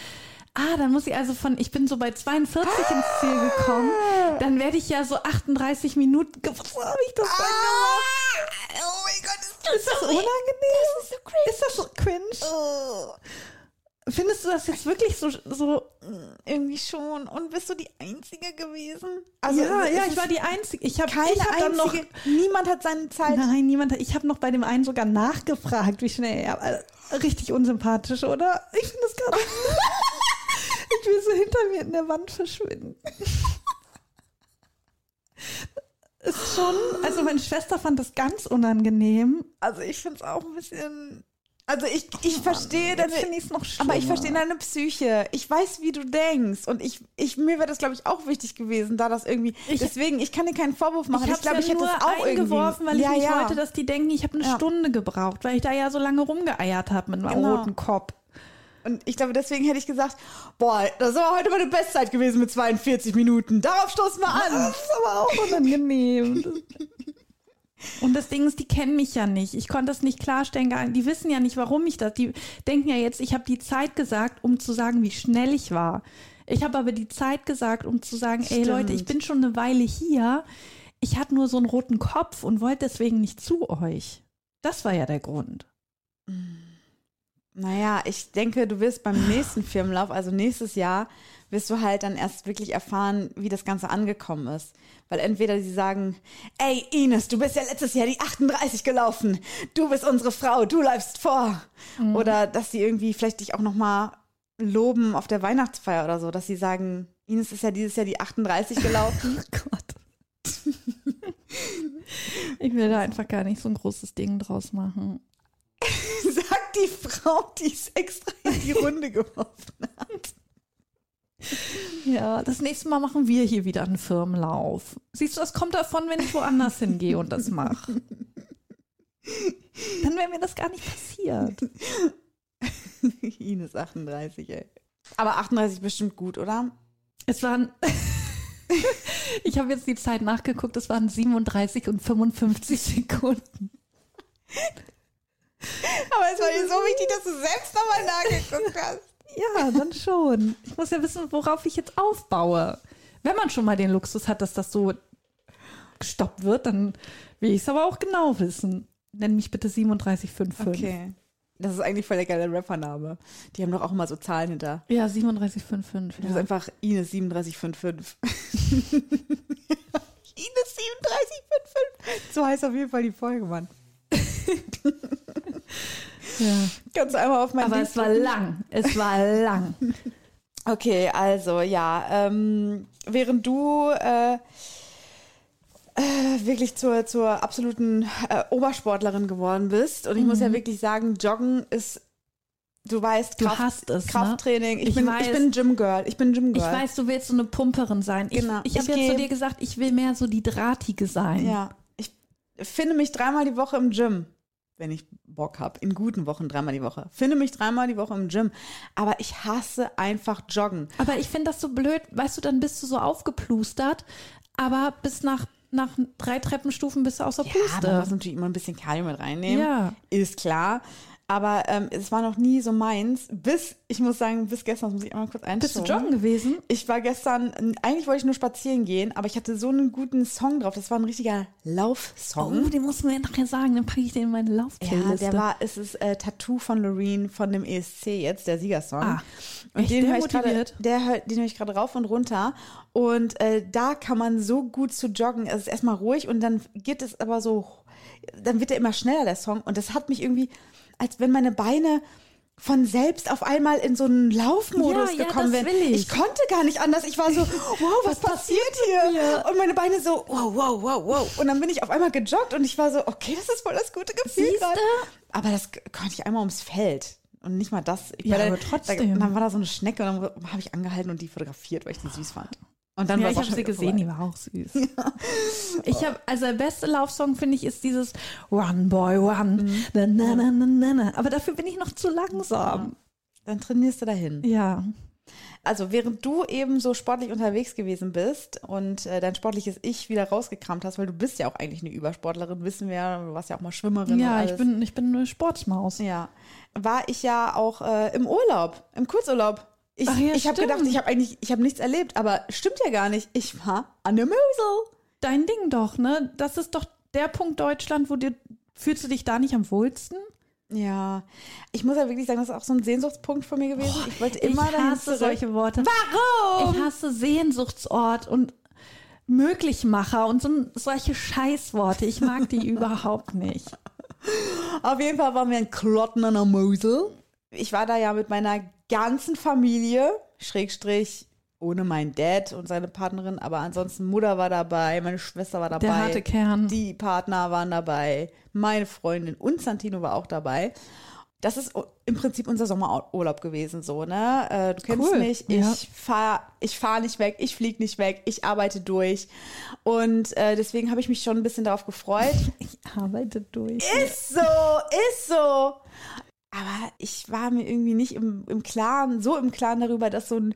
ah, dann muss ich also von, ich bin so bei 42 ins Ziel gekommen, dann werde ich ja so 38 Minuten, was habe ich das denn gemacht? Oh mein Gott, ist Ist das unangenehm? Das ist so cringe. Ist das so cringe? Findest du das jetzt wirklich so, so Irgendwie schon. Und bist du die Einzige gewesen? Also ja, ja, ich war die Einzige. Ich habe keine ich hab dann noch, einzige. niemand hat seine Zeit. Nein, niemand. hat- Ich habe noch bei dem einen sogar nachgefragt, wie schnell er. äh, Richtig unsympathisch, oder? Ich finde das gerade. ich will so hinter mir in der Wand verschwinden. Ist schon. Also meine Schwester fand das ganz unangenehm. Also ich finde es auch ein bisschen. Also ich, ich verstehe deine. Ich es noch schlimmer. Aber ich verstehe deine Psyche. Ich weiß, wie du denkst. Und ich, ich mir wäre das, glaube ich, auch wichtig gewesen, da das irgendwie. Ich- deswegen, ich kann dir keinen Vorwurf machen. Ich Ich, habe glaube, ja ich hätte nur es auch eingeworfen, weil ich ja, nicht ja. wollte, dass die denken, ich habe eine Ja. Stunde gebraucht, weil ich da ja so lange rumgeeiert habe mit meinem Genau. roten Kopf. Und ich glaube, deswegen hätte ich gesagt, boah, das war heute meine Bestzeit gewesen mit 42 Minuten. Darauf stoßen wir an. Das ist aber auch unangenehm. Und das Ding ist, die kennen mich ja nicht. Ich konnte das nicht klarstellen. Die wissen ja nicht, warum ich das. Die denken ja jetzt, ich habe die Zeit gesagt, um zu sagen, wie schnell ich war. Ich habe aber die Zeit gesagt, um zu sagen, ey Stimmt. Leute, ich bin schon eine Weile hier. Ich hatte nur so einen roten Kopf und wollte deswegen nicht zu euch. Das war ja der Grund. Naja, ich denke, du wirst beim nächsten Firmenlauf, also nächstes Jahr, wirst du halt dann erst wirklich erfahren, wie das Ganze angekommen ist. Weil entweder sie sagen, ey Ines, du bist ja letztes Jahr die 38 gelaufen. Du bist unsere Frau, du läufst vor. Oder dass sie irgendwie vielleicht dich auch nochmal loben auf der Weihnachtsfeier oder so, dass sie sagen, Ines ist ja dieses Jahr die 38 gelaufen. Oh Gott. ich will da einfach gar nicht so ein großes Ding draus machen. Sagt die Frau, die es extra in die Runde geworfen hat. Ja, das nächste Mal machen wir hier wieder einen Firmenlauf. Siehst du, das kommt davon, wenn ich woanders hingehe und das mache. Dann wäre mir das gar nicht passiert. Ines 38, ey. Aber 38 bestimmt gut, oder? Es waren. ich habe jetzt die Zeit nachgeguckt, es waren 37 und 55 Sekunden. Aber es war dir so wichtig, dass du selbst nochmal nachgeguckt hast. Ja, dann schon. Ich muss ja wissen, worauf ich jetzt aufbaue. Wenn man schon mal den Luxus hat, dass das so gestoppt wird, dann will ich es aber auch genau wissen. Nenn mich bitte 3755. Okay. Das ist eigentlich voll der geile Rappername. Die haben doch auch immer so Zahlen hinter. Ja, 3755. Das ist Ja. einfach Ines 3755. Ines 3755. So heißt auf jeden Fall die Folge, Mann. ja. Du einmal auf mein Aber Lied es war lang. Es war lang. Okay, also ja, ähm, während du äh, äh, wirklich zur, zur absoluten äh, Obersportlerin geworden bist, und ich muss ja wirklich sagen, Joggen ist, du weißt, Du Kraft, hast es, ne? Krafttraining. Ich, Ich bin, weiß. ich bin Gym Girl. Ich bin Gym Ich Girl. weiß, du willst so eine Pumperin sein. Ich, Genau. ich habe Ich ja zu dir gesagt, ich will mehr so die Drahtige sein. Ja, ich finde mich dreimal die Woche im Gym, wenn ich Bock habe. In guten Wochen dreimal die Woche. Finde mich dreimal die Woche im Gym. Aber ich hasse einfach Joggen. Aber ich finde das so blöd, weißt du, dann bist du so aufgeplustert, aber bis nach, nach drei Treppenstufen bist du außer Ja, man muss Puste. natürlich immer ein bisschen Cardio mit reinnehmen. Ja. Ist klar. Aber ähm, es war noch nie so meins. Bis, ich muss sagen, bis gestern, das muss ich einmal kurz einschauen. Bist du joggen gewesen? Ich war gestern, eigentlich wollte ich nur spazieren gehen, aber ich hatte so einen guten Song drauf. Das war ein richtiger Laufsong. Oh, den musst du mir nachher sagen, dann packe ich den in meine Ja, Laufplayliste. der war, es ist äh, Tattoo von Loreen von dem ESC jetzt, der Siegersong. Ah, und den höre ich gerade, der hör, den höre ich gerade rauf und runter. Und äh, da kann man so gut zu joggen. Es ist erstmal ruhig und dann geht es aber so, dann wird er immer schneller, der Song. Und das hat mich irgendwie, als wenn meine Beine von selbst auf einmal in so einen Laufmodus Ja, ja, gekommen das wären. will ich. konnte gar nicht anders. Ich war so, wow, was, passiert hier? Und meine Beine so, wow, wow, wow, wow. Und dann bin ich auf einmal gejoggt und ich war so, okay, das ist voll das gute Gefühl gerade. Aber das konnte ich einmal ums Feld. Und nicht mal das. Ich Ja, war da- aber trotzdem. Da, dann war da so eine Schnecke und dann habe ich angehalten und die fotografiert, weil ich die süß fand. Und dann ja, war ich habe sie gesehen, die vorbei. war auch süß. Ich habe, also der beste Laufsong finde ich ist dieses Run Boy Run. Mhm. Na, na, na, na, na. Aber dafür bin ich noch zu langsam. Dann trainierst du dahin. Ja. Also während du eben so sportlich unterwegs gewesen bist und äh, dein sportliches Ich wieder rausgekramt hast, weil du bist ja auch eigentlich eine Übersportlerin, wissen wir, ja, du warst ja auch mal Schwimmerin. Ja, ich bin, ich bin eine Sportsmaus. Ja, war ich ja auch äh, im Urlaub, im Kurzurlaub. Ich, Ach ja, ich habe gedacht, ich habe eigentlich, ich habe nichts erlebt, aber stimmt ja gar nicht. Ich war an der Mosel. Dein Ding doch, ne? Das ist doch der Punkt Deutschland, wo dir Fühlst du dich da nicht am wohlsten? Ja, ich muss ja wirklich sagen, das ist auch so ein Sehnsuchtspunkt von mir gewesen. ich wollte immer ich hasse zurück. solche Worte. Warum? Ich hasse Sehnsuchtsort und Möglichmacher und so, solche Scheißworte. Ich mag die überhaupt nicht. Auf jeden Fall waren wir in Klotten an der Mosel. Ich war da ja mit meiner ganzen Familie, Schrägstrich, ohne meinen Dad und seine Partnerin, aber ansonsten Mutter war dabei, meine Schwester war dabei. Der harte Kern. Die Partner waren dabei, meine Freundin und Santino war auch dabei. Das ist im Prinzip unser Sommerurlaub gewesen, so, ne? Äh, du kennst Cool, mich, ja. ich fahre ich fahr nicht weg, ich fliege nicht weg, ich arbeite durch. Und äh, deswegen habe ich mich schon ein bisschen darauf gefreut. Ich arbeite durch. Ist so, ist so. Aber ich war mir irgendwie nicht im, im Klaren, so im Klaren darüber, dass so ein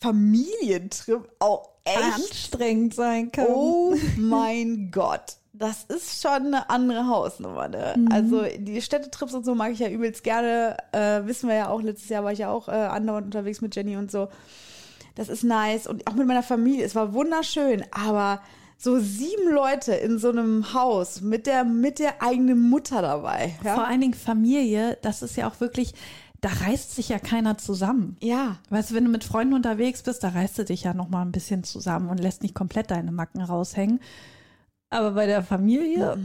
Familientrip auch echt, Anstrengend sein kann. oh mein Gott, das ist schon eine andere Hausnummer. Ne? Also die Städtetrips und so mag ich ja übelst gerne. Äh, wissen wir ja auch, letztes Jahr war ich ja auch äh, andauernd unterwegs mit Jenny und so. Das ist nice und auch mit meiner Familie. Es war wunderschön, aber so sieben Leute in so einem Haus mit der, mit der eigenen Mutter dabei. Vor Ja, allen Dingen Familie, das ist ja auch wirklich, da reißt sich ja keiner zusammen. ja. Weißt du, wenn du mit Freunden unterwegs bist, da reißt du dich ja noch mal ein bisschen zusammen und lässt nicht komplett deine Macken raushängen. Aber bei der Familie,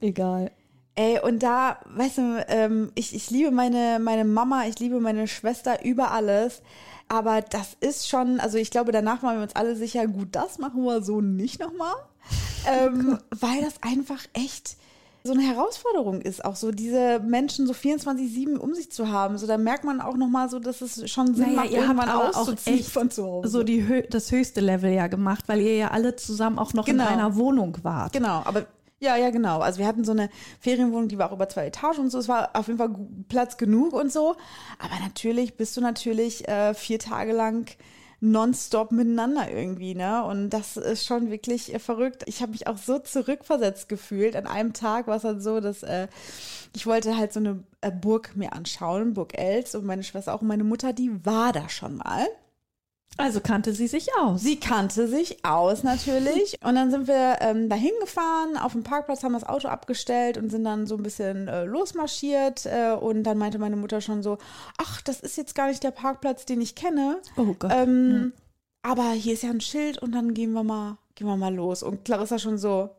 egal. Ey, und da, weißt du, ähm, ich, ich liebe meine, meine Mama, ich liebe meine Schwester über alles. Aber das ist schon, also ich glaube, danach waren wir uns alle sicher, gut, das machen wir so nicht nochmal. ähm, weil das einfach echt so eine Herausforderung ist, auch so diese Menschen so 24-7 um sich zu haben. So, da merkt man auch nochmal so, dass es schon Sinn Naja, macht, ihr habt irgendwann auch auszuziehen echt von zu Hause. So die, das höchste Level ja gemacht, weil ihr ja alle zusammen auch noch Genau. in einer Wohnung wart. Genau, aber ja, ja, genau. Also wir hatten so eine Ferienwohnung, die war auch über zwei Etagen und so. Es war auf jeden Fall Platz genug und so. Aber natürlich bist du natürlich äh, vier Tage lang nonstop miteinander irgendwie, ne? Und das ist schon wirklich äh, verrückt. Ich habe mich auch so zurückversetzt gefühlt. An einem Tag war es dann so, dass äh, ich wollte halt so eine äh, Burg mir anschauen, Burg Els und meine Schwester auch und meine Mutter, die war da schon mal. Also kannte sie sich aus. Sie kannte sich aus natürlich. Und dann sind wir ähm, dahin gefahren, auf dem Parkplatz haben das Auto abgestellt und sind dann so ein bisschen äh, losmarschiert. Äh, und dann meinte meine Mutter schon so, ach, das ist jetzt gar nicht der Parkplatz, den ich kenne. Oh Gott. Ähm, Aber hier ist ja ein Schild und dann gehen wir mal, gehen wir mal los. Und Clarissa schon so,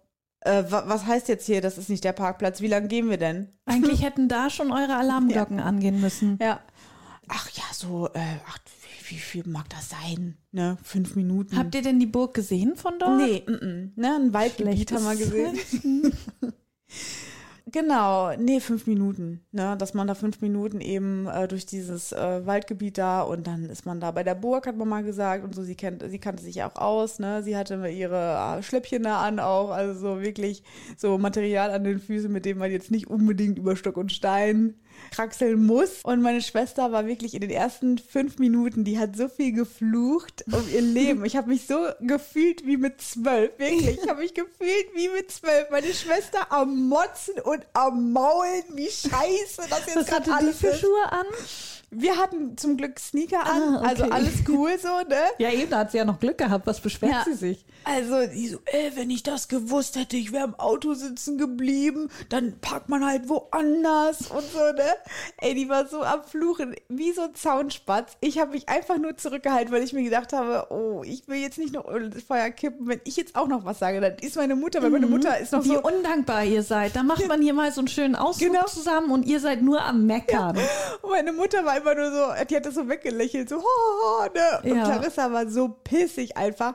äh, wa was heißt jetzt hier, das ist nicht der Parkplatz? Wie lange gehen wir denn? Eigentlich hätten da schon eure Alarmglocken angehen müssen. Ja. Ach ja, so, äh, ach, wie, viel mag das sein? Ne? Fünf Minuten. Habt ihr denn die Burg gesehen von dort? Nee, mm -mm. Ne, ein Waldgebiet haben wir gesehen. Genau, nee, fünf Minuten. Ne, dass man da fünf Minuten eben äh, durch dieses äh, Waldgebiet da und dann ist man da bei der Burg, hat man mal gesagt. Und so, sie kennt, sie kannte sich ja auch aus, ne? Sie hatte ihre äh, Schläppchen da an auch, also so wirklich so Material an den Füßen, mit dem man jetzt nicht unbedingt über Stock und Stein kraxeln muss. Und meine Schwester war wirklich in den ersten fünf Minuten, die hat so viel geflucht um ihr Leben. Ich habe mich so gefühlt wie mit zwölf, wirklich. Ich habe mich gefühlt wie mit zwölf. Meine Schwester am Motzen und am Maulen, wie scheiße das jetzt gerade hatte die alles für. Schuhe an? Wir hatten zum Glück Sneaker an, Ah, okay. also alles cool so, ne? Ja, eben, da hat sie ja noch Glück gehabt. Was beschwert Ja. sie sich? Also, die so, ey, wenn ich das gewusst hätte, ich wäre im Auto sitzen geblieben, dann parkt man halt woanders und so, ne? Ey, die war so am Fluchen, wie so ein Zaunspatz. Ich habe mich einfach nur zurückgehalten, weil ich mir gedacht habe, oh, ich will jetzt nicht noch Öl ins Feuer kippen. Wenn ich jetzt auch noch was sage, dann ist meine Mutter, weil meine Mutter ist noch Wie so, undankbar ihr seid. Da macht man hier mal so einen schönen Ausflug Genau. zusammen und ihr seid nur am Meckern. Und meine Mutter war immer nur so, die hat das so weggelächelt, so, ho, ho, ne? Und Ja. Clarissa war so pissig einfach.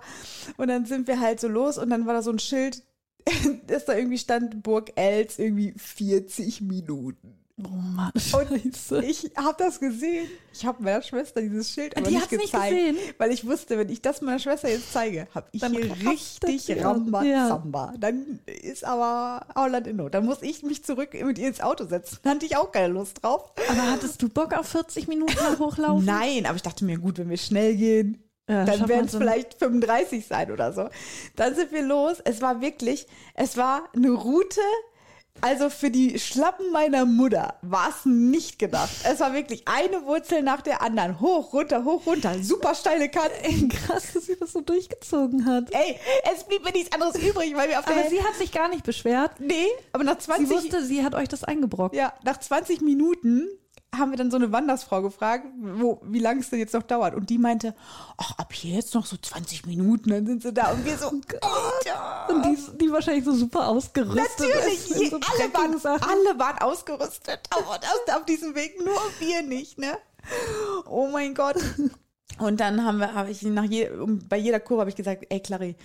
Und dann sind wir halt so los und dann war da so ein Schild, dass da irgendwie stand, Burg Els, irgendwie 40 Minuten. Oh Mann, Und scheiße. ich habe das gesehen. Ich habe meiner Schwester dieses Schild aber Die nicht hat's nicht gezeigt, gesehen? weil ich wusste, wenn ich das meiner Schwester jetzt zeige, habe ich Dann hier richtig sie aus. Rambazamba. Dann ist aber Auland in Not. Dann muss ich mich zurück mit ihr ins Auto setzen. Da hatte ich auch keine Lust drauf. Aber hattest du Bock auf 40 Minuten Hochlaufen? Nein, aber ich dachte mir, gut, wenn wir schnell gehen, Ja, dann werden es so- vielleicht 35 sein oder so. Dann sind wir los. Es war wirklich, es war eine Route, Also für die Schlappen meiner Mutter war es nicht gedacht. Es war wirklich eine Wurzel nach der anderen. Hoch, runter, hoch, runter. Super steile Kante. Ey, krass, dass sie das so durchgezogen hat. Ey, es blieb mir nichts anderes übrig, weil wir auf der Aber sie hat sich gar nicht beschwert. Nee, aber nach 20 Sie wusste, sie hat euch das eingebrockt. Ja, nach 20 Minuten haben wir dann so eine Wandersfrau gefragt, wo, wie lange es denn jetzt noch dauert. Und die meinte, ach, ab hier jetzt noch so 20 Minuten, dann sind sie da. Und wir so, Alter. Und die, die wahrscheinlich so super ausgerüstet. Natürlich, je, so alle, waren, alle waren ausgerüstet. Aber das auf diesem Weg, nur wir nicht, ne? Oh mein Gott. Und dann haben wir, habe ich nach je, bei jeder Kurve habe ich gesagt, ey Clary,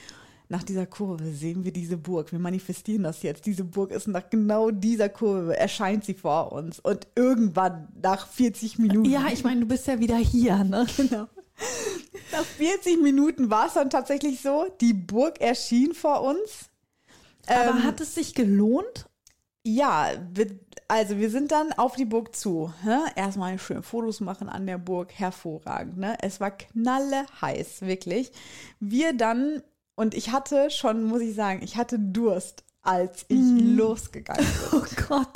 nach dieser Kurve sehen wir diese Burg. Wir manifestieren das jetzt. Diese Burg ist nach genau dieser Kurve, erscheint sie vor uns. Und irgendwann nach 40 Minuten. Ja, ich meine, du bist ja wieder hier, ne? Genau. Nach 40 Minuten war es dann tatsächlich so, die Burg erschien vor uns. Aber Ähm, hat es sich gelohnt? Ja, also wir sind dann auf die Burg zu. Ne? Erstmal schön Fotos machen an der Burg, hervorragend. Ne? Es war knalle heiß, wirklich. Wir dann, und ich hatte schon, muss ich sagen, ich hatte Durst, als ich losgegangen bin. Oh Gott.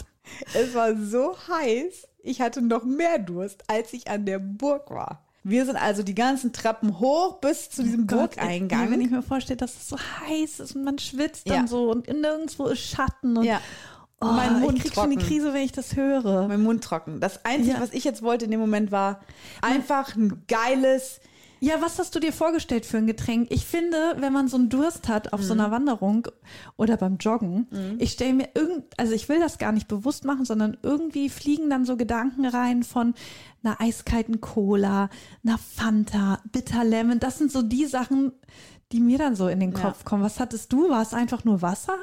Es war so heiß, ich hatte noch mehr Durst, als ich an der Burg war. Wir sind also die ganzen Treppen hoch bis zu diesem Gott, Burgeingang. Wenn ich mir vorstelle, dass es so heiß ist und man schwitzt Ja. dann so und nirgendwo ist Schatten und ja. oh, Mein Mund ich krieg schon die trocken. Krise, wenn ich das höre. mein Mund trocken. Das Einzige, Ja. was ich jetzt wollte in dem Moment war einfach ein geiles. Ja, was hast du dir vorgestellt für ein Getränk? Ich finde, wenn man so einen Durst hat auf so Mhm. einer Wanderung oder beim Joggen, ich stelle mir irgend, also ich will das gar nicht bewusst machen, sondern irgendwie fliegen dann so Gedanken rein von einer eiskalten Cola, einer Fanta, Bitter Lemon. Das sind so die Sachen, die mir dann so in den Ja. Kopf kommen. Was hattest du? War es einfach nur Wasser?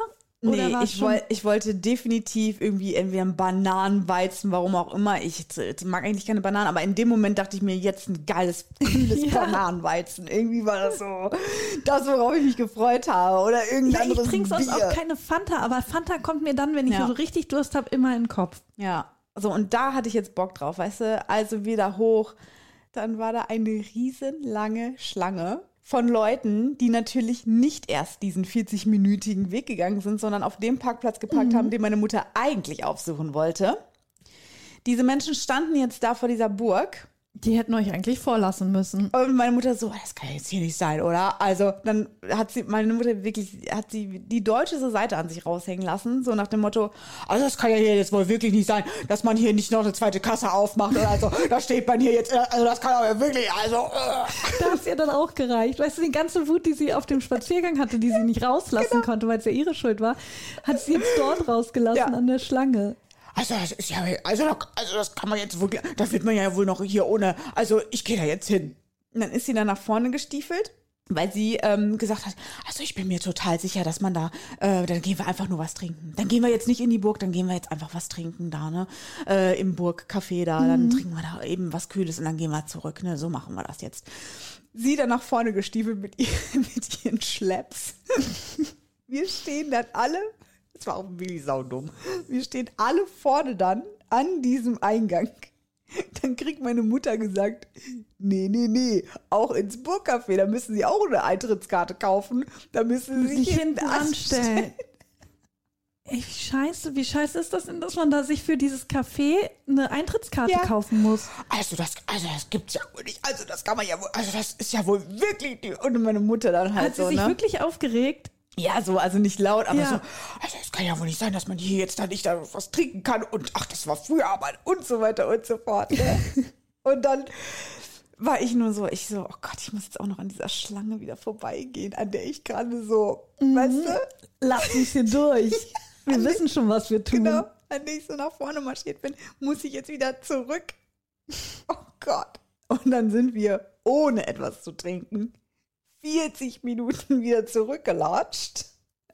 Nee, ich, woll, ich wollte definitiv irgendwie entweder einen Bananenweizen, warum auch immer. Ich, ich mag eigentlich keine Bananen, aber in dem Moment dachte ich mir jetzt ein geiles, kühles Ja. Bananenweizen. Irgendwie war das so das, worauf ich mich gefreut habe. Oder irgendein Ja, ich anderes trinke sonst auch keine Fanta, aber Fanta kommt mir dann, wenn ich Ja. so richtig Durst habe, immer in den Kopf. Ja, so und da hatte ich jetzt Bock drauf, weißt du? Also wieder hoch. Dann war da eine riesenlange Schlange von Leuten, die natürlich nicht erst diesen 40-minütigen Weg gegangen sind, sondern auf dem Parkplatz geparkt haben, den meine Mutter eigentlich aufsuchen wollte. Diese Menschen standen jetzt da vor dieser Burg Die hätten euch eigentlich vorlassen müssen. und meine Mutter so, das kann jetzt hier nicht sein, oder? Also dann hat sie, meine Mutter wirklich, hat sie die deutsche Seite an sich raushängen lassen, so nach dem Motto, also das kann ja hier jetzt wohl wirklich nicht sein, dass man hier nicht noch eine zweite Kasse aufmacht oder so, da steht man hier jetzt, äh, also das kann aber wirklich, also, äh. Da hat es ihr dann auch gereicht. Weißt du, die ganze Wut, die sie auf dem Spaziergang hatte, die sie nicht rauslassen konnte, weil es ja ihre Schuld war, hat sie jetzt dort rausgelassen Ja. an der Schlange. Also das ist ja, also, also das kann man jetzt wirklich, da wird man ja wohl noch hier ohne, also ich gehe da jetzt hin. Und dann ist sie dann nach vorne gestiefelt, weil sie ähm, gesagt hat, also ich bin mir total sicher, dass man da, äh, dann gehen wir einfach nur was trinken. Dann gehen wir jetzt nicht in die Burg, dann gehen wir jetzt einfach was trinken da, ne, äh, im Burgcafé da, dann trinken wir da eben was Kühles und dann gehen wir zurück, ne, so machen wir das jetzt. Sie dann nach vorne gestiefelt mit, ihr, mit ihren Schlepps. Wir stehen dann alle, das war auch wirklich saudumm, wir stehen alle vorne dann an diesem Eingang. Dann kriegt meine Mutter gesagt, nee, nee, nee, auch ins Burgcafé, da müssen sie auch eine Eintrittskarte kaufen, da müssen sie Sich hinten anstellen. Ey, wie scheiße, wie scheiße ist das denn, dass man da sich für dieses Café eine Eintrittskarte Ja. kaufen muss? Also das, also das gibt's ja wohl nicht, also das kann man ja wohl, also das ist ja wohl wirklich, die- und meine Mutter dann halt Hat sie so, sich ne? wirklich aufgeregt? Ja, so, also nicht laut, aber Ja. so, also es kann ja wohl nicht sein, dass man hier jetzt da nicht da was trinken kann und ach, das war früher aber und so weiter und so fort. Ne? und dann war ich nur so, ich so, oh Gott, ich muss jetzt auch noch an dieser Schlange wieder vorbeigehen, an der ich gerade so, weißt du, Lass uns hier durch. Wir wissen schon, was wir tun. genau, an der ich so nach vorne marschiert bin, muss ich jetzt wieder zurück. Oh Gott. Und dann sind wir, ohne etwas zu trinken, 40 Minuten wieder zurückgelatscht.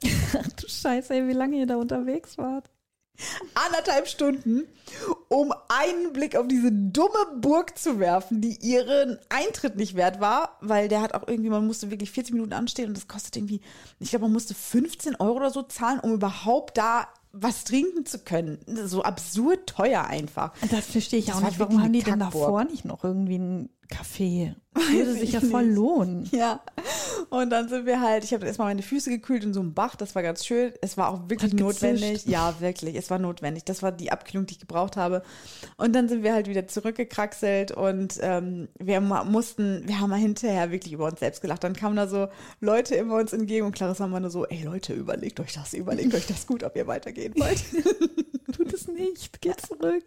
Ach du Scheiße, ey, wie lange ihr da unterwegs wart. anderthalb Stunden, um einen Blick auf diese dumme Burg zu werfen, die ihren Eintritt nicht wert war, weil der hat auch irgendwie, man musste wirklich 40 Minuten anstehen und das kostet irgendwie, ich glaube, man musste 15 Euro oder so zahlen, um überhaupt da was trinken zu können. So absurd teuer einfach. Das verstehe ich Das auch nicht. Warum haben die eine denn Kackburg. davor nicht noch irgendwie ein Kaffee. Das würde sich ja voll lohnen. Ja. Und dann sind wir halt, ich habe erstmal meine Füße gekühlt in so einem Bach, das war ganz schön. Es war auch wirklich notwendig. Ja, wirklich, es war notwendig. Das war die Abkühlung, die ich gebraucht habe. Und dann sind wir halt wieder zurückgekraxelt und ähm, wir mussten, wir haben mal hinterher wirklich über uns selbst gelacht. Dann kamen da so Leute immer uns entgegen und Clarissa war nur so, ey Leute, überlegt euch das, überlegt euch das gut, ob ihr weitergehen wollt. Tut es nicht, geh zurück.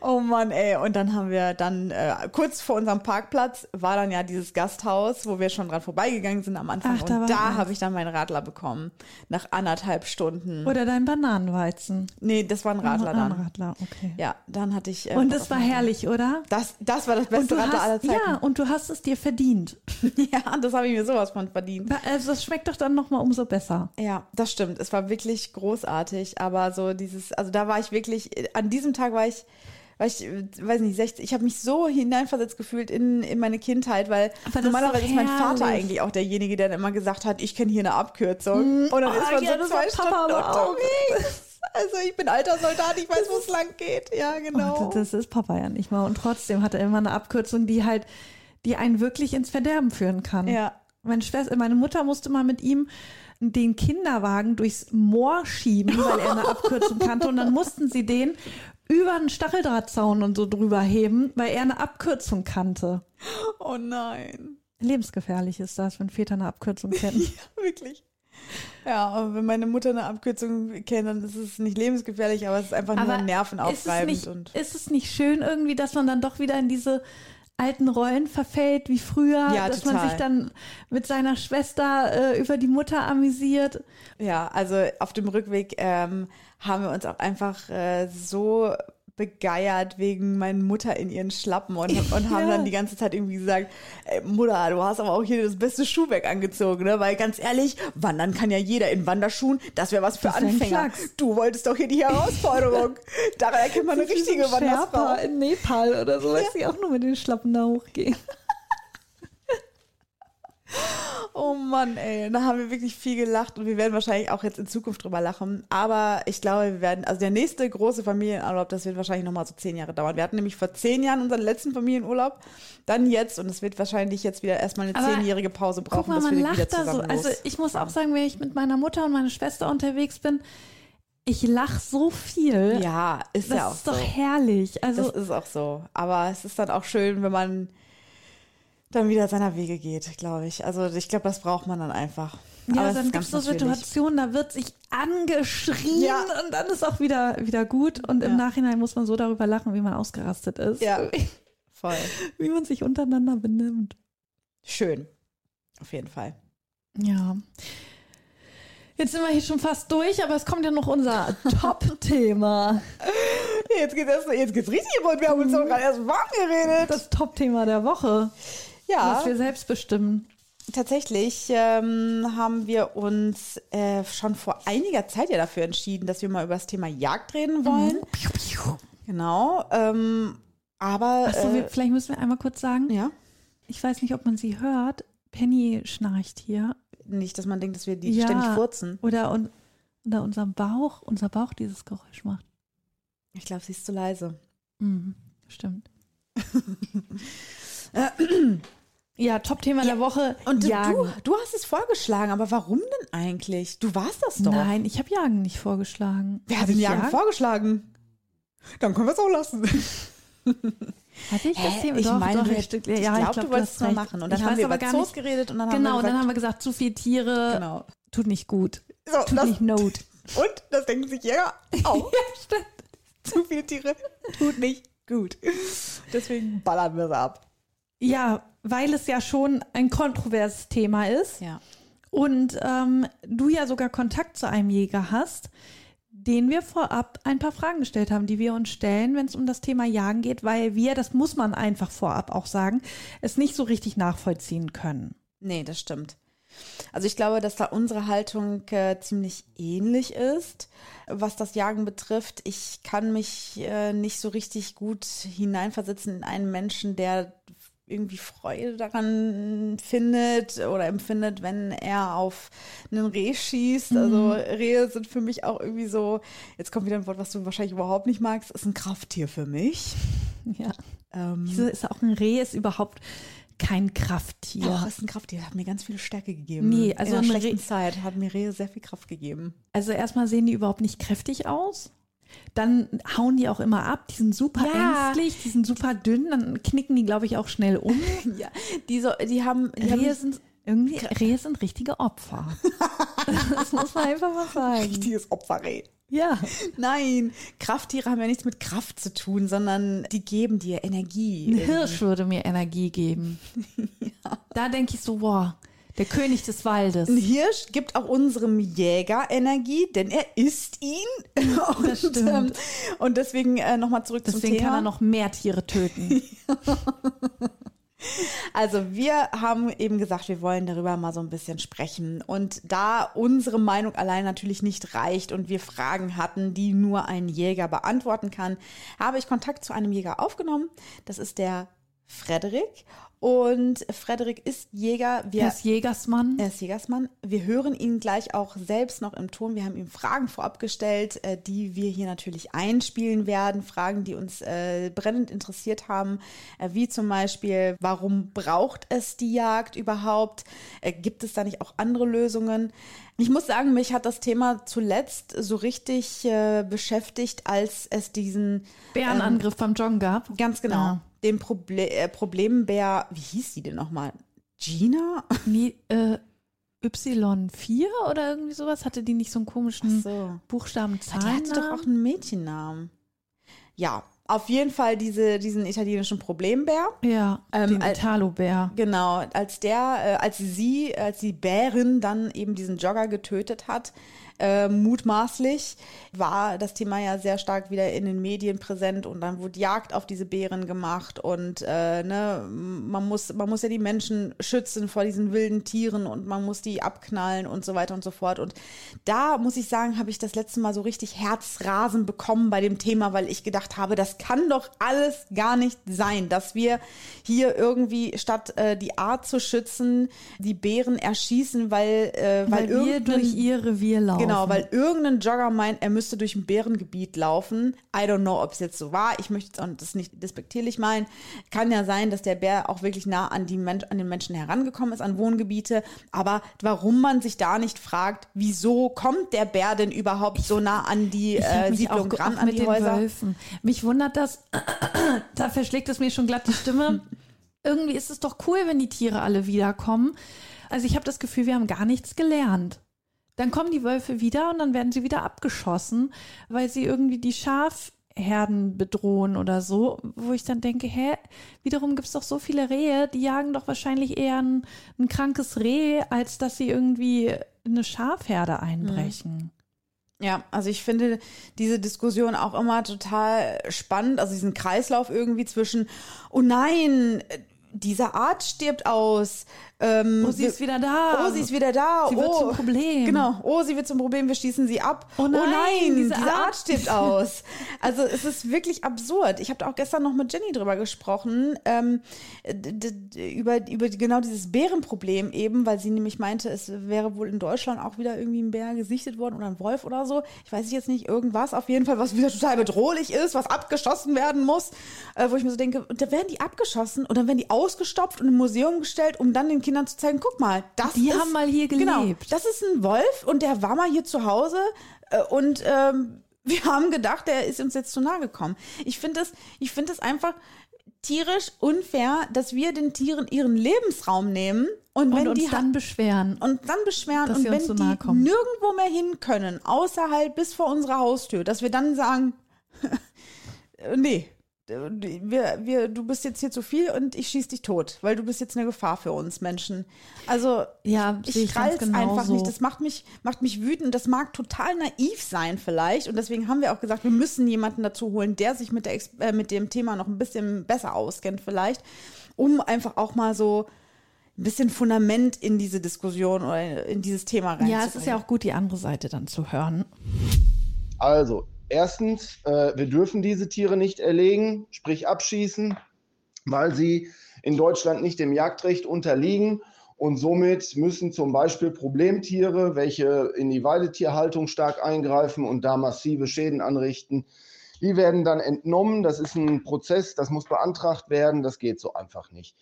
Oh Mann, ey. Und dann haben wir dann, äh, kurz vor unserem Parkplatz war dann ja dieses Gasthaus, wo wir schon dran vorbeigegangen sind am Anfang. Ach, da und da habe ich dann meinen Radler bekommen. Nach anderthalb Stunden. Oder dein Bananenweizen. nee, das war ein Radler Ah, ein dann. Radler, okay. Ja, dann hatte ich. äh, Und das war herrlich, oder? Das, das war das beste Radler aller hast, Zeiten. ja, und du hast es dir verdient. Ja, das habe ich mir sowas von verdient. Also das schmeckt doch dann nochmal umso besser. Ja, das stimmt. Es war wirklich großartig, aber so dieses, also da war ich wirklich, an diesem Tag war ich, war ich, äh, weiß nicht, 60, ich habe mich so hineinversetzt gefühlt in, in meine Kindheit, weil ist normalerweise doch ist mein Vater eigentlich auch derjenige, der dann immer gesagt hat, ich kenne hier eine Abkürzung. Und dann Oh, ist man ja, so zwei Stunden unterwegs. Also ich bin alter Soldat, ich weiß, wo es lang geht. Ja, genau. Und das ist Papa ja nicht mal. Und trotzdem hat er immer eine Abkürzung, die halt, die einen wirklich ins Verderben führen kann. Ja. Meine Schwester, meine Mutter musste mal mit ihm den Kinderwagen durchs Moor schieben, weil er eine Abkürzung kannte. Und dann mussten sie den über einen Stacheldrahtzaun und so drüber heben, weil er eine Abkürzung kannte. Oh nein. Lebensgefährlich ist das, wenn Väter eine Abkürzung kennen. Wirklich. Ja, aber wenn meine Mutter eine Abkürzung kennt, dann ist es nicht lebensgefährlich, aber es ist einfach nur ist es, nervenaufreibend. nicht, und ist es nicht schön irgendwie, dass man dann doch wieder in diese alten Rollen verfällt wie früher, Ja, dass man total. sich dann mit seiner Schwester äh, über die Mutter amüsiert. Ja, also auf dem Rückweg ähm, haben wir uns auch einfach äh, so begeiert wegen meiner Mutter in ihren Schlappen und, und haben Ja. dann die ganze Zeit irgendwie gesagt, ey, Mutter, du hast aber auch hier das beste Schuhwerk angezogen, ne? Weil ganz ehrlich, wandern kann ja jeder in Wanderschuhen, das wäre was für Das ein Anfänger. Du wolltest doch hier die Herausforderung. Daran erkennt man eine richtige Wandersfrau. in Nepal oder so, dass sie auch nur mit den Schlappen da hochgehen. Oh Mann, ey, da haben wir wirklich viel gelacht und wir werden wahrscheinlich auch jetzt in Zukunft drüber lachen. Aber ich glaube, wir werden, also der nächste große Familienurlaub, das wird wahrscheinlich nochmal so zehn Jahre dauern. Wir hatten nämlich vor zehn Jahren unseren letzten Familienurlaub, dann jetzt und es wird wahrscheinlich jetzt wieder erstmal eine Aber zehnjährige Pause Guck brauchen, mal, bis man wir wieder lacht da so. Also ich muss auch sagen, wenn ich mit meiner Mutter und meiner Schwester unterwegs bin, ich lache so viel. ja, ist das ja auch ist so. doch herrlich. Also Das ist auch so. Aber es ist dann auch schön, wenn man dann wieder seiner Wege geht, glaube ich. Also ich glaube, das braucht man dann einfach. Ja, Aber es dann gibt es so. Situationen, da wird sich angeschrien Ja. und dann ist auch wieder, wieder gut. Und im Ja. Nachhinein muss man so darüber lachen, wie man ausgerastet ist. Ja. Voll. Wie man sich untereinander benimmt. Schön. Auf jeden Fall. Ja. Jetzt sind wir hier schon fast durch, aber es kommt ja noch unser Top-Thema. Jetzt jetzt geht's richtig rund. Wir haben uns doch gerade erst warm geredet. Das Top-Thema der Woche, ja, was wir selbst bestimmen. tatsächlich ähm, haben wir uns äh, schon vor einiger Zeit ja dafür entschieden, dass wir mal über das Thema Jagd reden wollen. Genau. Ähm, aber Achso, äh, vielleicht müssen wir einmal kurz sagen, ja, ich weiß nicht, ob man sie hört. Penny schnarcht hier. nicht, dass man denkt, dass wir die Ja. ständig furzen. Oder un unter unserem Bauch, unser Bauch dieses Geräusch macht. Ich glaube, sie ist zu leise. Mhm, stimmt. ja, Top-Thema der Woche. Und du, Jagen. du, du hast es vorgeschlagen, aber warum denn eigentlich? Du warst das doch. Nein, ich habe Jagen nicht vorgeschlagen. Wer hat denn Jagen vorgeschlagen? Dann können wir es auch lassen. Hatte ich das Thema? ich Doch, meine, doch, du, ich, ich ja, glaube, ich glaub, du wolltest es mal machen. Und dann ich haben wir aber über gar Zoos nicht. geredet und dann Genau, haben wir und dann gesagt, haben wir gesagt, zu viel Tiere genau. tut nicht gut. So, Tut das, nicht not. und das denken sich Jäger auch. ja, stimmt. Zu viele Tiere tut nicht gut. Deswegen ballern wir sie ab. Ja, weil es ja schon ein kontroverses Thema ist Ja. und ähm, du ja sogar Kontakt zu einem Jäger hast, den wir vorab ein paar Fragen gestellt haben, die wir uns stellen, wenn es um das Thema Jagen geht, weil wir, das muss man einfach vorab auch sagen, es nicht so richtig nachvollziehen können. Nee, das stimmt. Also ich glaube, dass da unsere Haltung äh, ziemlich ähnlich ist, was das Jagen betrifft. Ich kann mich äh, nicht so richtig gut hineinversetzen in einen Menschen, der irgendwie Freude daran findet oder empfindet, wenn er auf einen Reh schießt. Also Rehe sind für mich auch irgendwie so, jetzt kommt wieder ein Wort, was du wahrscheinlich überhaupt nicht magst, ist ein Krafttier für mich. Ja. Ähm, Wieso ist auch ein Reh ist überhaupt kein Krafttier? Doch, ist ein Krafttier, hat mir ganz viel Stärke gegeben. Nee, also in einer schlechten Reh- Zeit hat mir Rehe sehr viel Kraft gegeben. Also erstmal sehen die überhaupt nicht kräftig aus. Dann hauen die auch immer ab, die sind super Ja. ängstlich, die sind super dünn, dann knicken die, glaube ich, auch schnell um. Ja, die, so, die haben, die haben Rehe sind irgendwie, Rehe sind richtige Opfer. das muss man einfach mal sagen. richtiges Opferreh. Ja. Nein, Krafttiere haben ja nichts mit Kraft zu tun, sondern die geben dir Energie. Ein Hirsch würde mir Energie geben. Da denke ich so, wow, der König des Waldes. Ein Hirsch gibt auch unserem Jäger Energie, denn er isst ihn. Und, Das stimmt. und deswegen äh, nochmal zurück zum Deswegen Thema. kann er noch mehr Tiere töten. Also wir haben eben gesagt, wir wollen darüber mal so ein bisschen sprechen. Und da unsere Meinung allein natürlich nicht reicht und wir Fragen hatten, die nur ein Jäger beantworten kann, habe ich Kontakt zu einem Jäger aufgenommen. Das ist der Frederik. Und Frederik ist Jäger. Wir, Er ist Jägersmann. er ist Jägersmann. Wir hören ihn gleich auch selbst noch im Ton. Wir haben ihm Fragen vorab gestellt, äh, die wir hier natürlich einspielen werden. Fragen, die uns äh, brennend interessiert haben, äh, wie zum Beispiel, warum braucht es die Jagd überhaupt? Äh, gibt es da nicht auch andere Lösungen? Ich muss sagen, mich hat das Thema zuletzt so richtig äh, beschäftigt, als es diesen Bärenangriff beim Joggen gab. ganz genau Ja. Den Proble äh, Problembär, wie hieß die denn nochmal? Gina? Nee, äh, Y4 oder irgendwie sowas? Hatte die nicht so einen komischen So. Buchstaben Die hatte doch auch einen Mädchennamen. Ja, auf jeden Fall diese, diesen italienischen Problembär. Ja, Ähm, den al- Italo-Bär. Genau, als der, äh, als sie, als die Bärin dann eben diesen Jogger getötet hat, äh, mutmaßlich, war das Thema ja sehr stark wieder in den Medien präsent und dann wurde Jagd auf diese Bären gemacht und äh, ne, man muss, man muss ja die Menschen schützen vor diesen wilden Tieren und man muss die abknallen und so weiter und so fort. Und da muss ich sagen, habe ich das letzte Mal so richtig Herzrasen bekommen bei dem Thema, weil ich gedacht habe, das kann doch alles gar nicht sein, dass wir hier irgendwie statt äh, die Art zu schützen, die Bären erschießen, weil, äh, weil, Weil wir durch ihr Revier laufen. Genau, weil irgendein Jogger meint, er müsste durch ein Bärengebiet laufen. I don't know, ob es jetzt so war. Ich möchte jetzt auch das nicht despektierlich meinen. Kann ja sein, dass der Bär auch wirklich nah an, die Men an den Menschen herangekommen ist, an Wohngebiete. Aber warum man sich da nicht fragt, wieso kommt der Bär denn überhaupt so nah an die äh, Siedlung auch, ran, an die Häuser? Wölfen. Mich wundert das, da verschlägt es mir schon glatt die Stimme. Irgendwie ist es doch cool, wenn die Tiere alle wiederkommen. Also ich habe das Gefühl, wir haben gar nichts gelernt. Dann kommen die Wölfe wieder und dann werden sie wieder abgeschossen, weil sie irgendwie die Schafherden bedrohen oder so, wo ich dann denke, hä, wiederum gibt es doch so viele Rehe, die jagen doch wahrscheinlich eher ein, ein krankes Reh, als dass sie irgendwie eine Schafherde einbrechen. Ja, also ich finde diese Diskussion auch immer total spannend, also diesen Kreislauf irgendwie zwischen, oh nein, diese Art stirbt aus. Ähm, Oh, sie ist wieder da. Oh, sie ist wieder da. Sie wird oh, zum Problem. Genau. Oh, sie wird zum Problem. Wir schießen sie ab. Oh nein, diese, diese Art. Art stirbt aus. Also es ist wirklich absurd. Ich habe da auch gestern noch mit Jenny drüber gesprochen ähm, über über genau dieses Bärenproblem eben, weil sie nämlich meinte, es wäre wohl in Deutschland auch wieder irgendwie ein Bär gesichtet worden oder ein Wolf oder so. Ich weiß jetzt nicht irgendwas. Auf jeden Fall, was wieder total bedrohlich ist, was abgeschossen werden muss, äh, wo ich mir so denke, und da werden die abgeschossen und dann werden die ausgestopft und im Museum gestellt, um dann den Kindern zu zeigen, guck mal, das Die ist, haben mal hier Genau, gelebt. das ist ein Wolf und der war mal hier zu Hause äh, und ähm, wir haben gedacht, der ist uns jetzt zu nahe gekommen. Ich finde das, ich finde das einfach tierisch unfair, dass wir den Tieren ihren Lebensraum nehmen und wenn und uns die dann beschweren. und dann beschweren Dass und sie wenn uns so die kommen. nirgendwo mehr hin können, außerhalb bis vor unserer Haustür, dass wir dann sagen, äh, nee, wir, wir, du bist jetzt hier zu viel und ich schieß dich tot, weil du bist jetzt eine Gefahr für uns Menschen. Also Ja, ich ich ganz krall's einfach genauso. nicht. Das macht mich, macht mich wütend. Das mag total naiv sein vielleicht. Und deswegen haben wir auch gesagt, wir müssen jemanden dazu holen, der sich mit, der, äh, mit dem Thema noch ein bisschen besser auskennt vielleicht, um einfach auch mal so ein bisschen Fundament in diese Diskussion oder in dieses Thema reinzubringen. Ja, es ist ja auch gut, die andere Seite dann zu hören. Also, erstens, äh, wir dürfen diese Tiere nicht erlegen, sprich abschießen, weil sie in Deutschland nicht dem Jagdrecht unterliegen. Und somit müssen zum Beispiel Problemtiere, welche in die Weidetierhaltung stark eingreifen und da massive Schäden anrichten, Die werden dann entnommen. Das ist ein Prozess, das muss beantragt werden. Das geht so einfach nicht.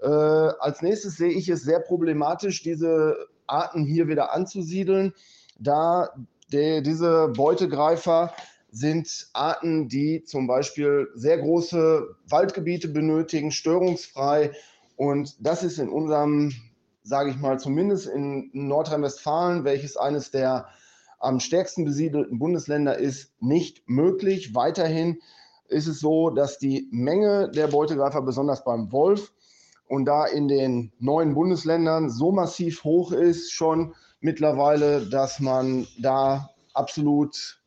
Äh, als nächstes sehe ich es sehr problematisch, diese Arten hier wieder anzusiedeln, da der, diese Beutegreifer sind Arten, die zum Beispiel sehr große Waldgebiete benötigen, störungsfrei. Und das ist in unserem, sage ich mal, zumindest in Nordrhein-Westfalen, welches eines der am stärksten besiedelten Bundesländer ist, nicht möglich. Weiterhin ist es so, dass die Menge der Beutegreifer, besonders beim Wolf, und da in den neuen Bundesländern so massiv hoch ist schon mittlerweile, dass man da absolut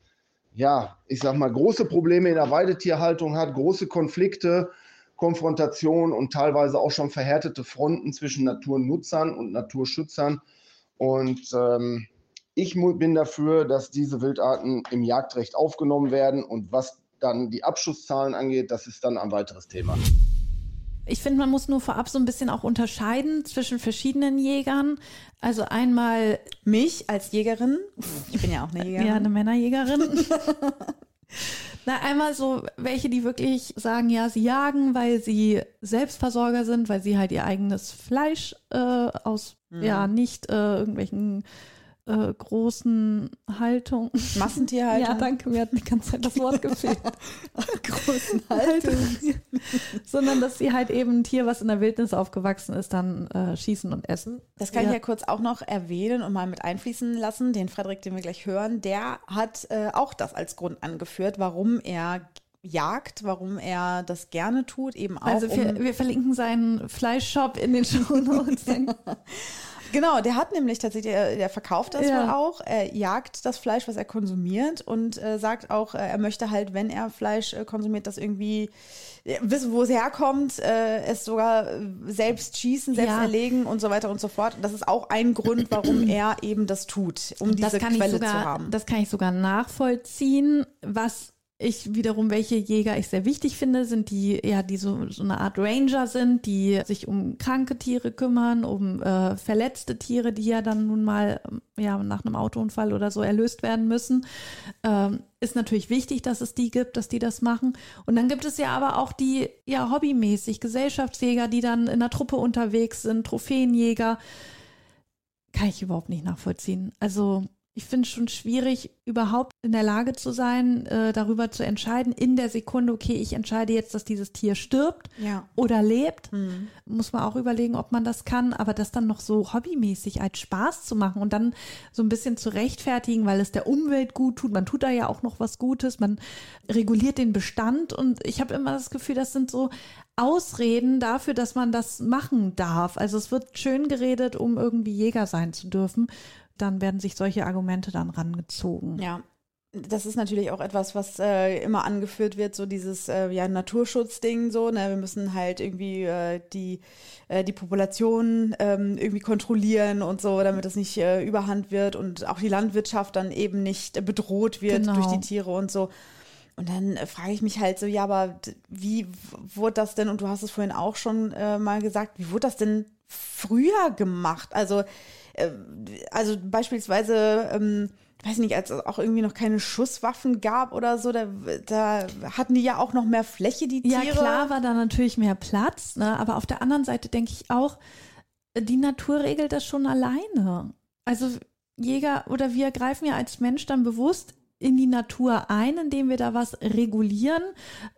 ja, ich sag mal, große Probleme in der Weidetierhaltung hat, große Konflikte, Konfrontation und teilweise auch schon verhärtete Fronten zwischen Naturnutzern und Naturschützern. Und ähm, ich bin dafür, dass diese Wildarten im Jagdrecht aufgenommen werden. Und was dann die Abschusszahlen angeht, das ist dann ein weiteres Thema. Ich finde, man muss nur vorab so ein bisschen auch unterscheiden zwischen verschiedenen Jägern. Also einmal mich als Jägerin. Ich bin ja auch eine Jägerin. Ja, eine Männerjägerin. Na, einmal so welche, die wirklich sagen, ja, sie jagen, weil sie Selbstversorger sind, weil sie halt ihr eigenes Fleisch äh, aus, mhm. ja, nicht äh, irgendwelchen äh, großen Haltung. Massentierhaltung? ja, danke, mir hat die ganze Zeit das Wort gefehlt. großen Haltung. Sondern, dass sie halt eben ein Tier, was in der Wildnis aufgewachsen ist, dann äh, schießen und essen. Das kann ja. ich ja kurz auch noch erwähnen und mal mit einfließen lassen. Den Frederik, den wir gleich hören, der hat äh, auch das als Grund angeführt, warum er jagt, warum er das gerne tut, eben auch. Also wir, um wir verlinken seinen Fleischshop in den Show Notes. Genau, der hat nämlich tatsächlich, der, der verkauft das ja. wohl auch. Er jagt das Fleisch, was er konsumiert und äh, sagt auch, äh, er möchte halt, wenn er Fleisch äh, konsumiert, das irgendwie äh, wissen, wo es herkommt, äh, es sogar äh, selbst schießen, selbst ja. erlegen und so weiter und so fort. Und das ist auch ein Grund, warum er eben das tut, um diese Quelle sogar, zu haben. Das kann ich sogar nachvollziehen. Was ich wiederum, welche Jäger ich sehr wichtig finde, sind die, ja, die so, so eine Art Ranger sind, die sich um kranke Tiere kümmern, um äh, verletzte Tiere, die ja dann nun mal ja, nach einem Autounfall oder so erlöst werden müssen. Ähm, ist natürlich wichtig, dass es die gibt, dass die das machen. Und dann gibt es ja aber auch die, ja, hobbymäßig Gesellschaftsjäger, die dann in der Truppe unterwegs sind, Trophäenjäger. Kann ich überhaupt nicht nachvollziehen. Also ich finde es schon schwierig, überhaupt in der Lage zu sein, äh, darüber zu entscheiden, in der Sekunde, okay, ich entscheide jetzt, dass dieses Tier stirbt ja. oder lebt. Mhm. Muss man auch überlegen, ob man das kann, aber das dann noch so hobbymäßig als Spaß zu machen und dann so ein bisschen zu rechtfertigen, weil es der Umwelt gut tut. Man tut da ja auch noch was Gutes, man reguliert den Bestand und ich habe immer das Gefühl, das sind so Ausreden dafür, dass man das machen darf. Also es wird schön geredet, um irgendwie Jäger sein zu dürfen dann werden sich solche Argumente dann rangezogen. Ja. Das ist natürlich auch etwas, was äh, immer angeführt wird, so dieses äh, ja, Naturschutzding so. Ne? Wir müssen halt irgendwie äh, die, äh, die Population ähm, irgendwie kontrollieren und so, damit es nicht äh, überhand wird und auch die Landwirtschaft dann eben nicht bedroht wird genau. durch die Tiere und so. Und dann äh, frage ich mich halt so, ja, aber wie wurde das denn, und du hast es vorhin auch schon mal gesagt, wie wurde das denn früher gemacht? Also also beispielsweise, ähm, weiß nicht, als es auch irgendwie noch keine Schusswaffen gab oder so, da, da hatten die ja auch noch mehr Fläche, die Tiere. Ja, klar war da natürlich mehr Platz, ne? aber auf der anderen Seite denke ich auch, die Natur regelt das schon alleine. Also Jäger oder wir greifen ja als Mensch dann bewusst in die Natur ein, indem wir da was regulieren,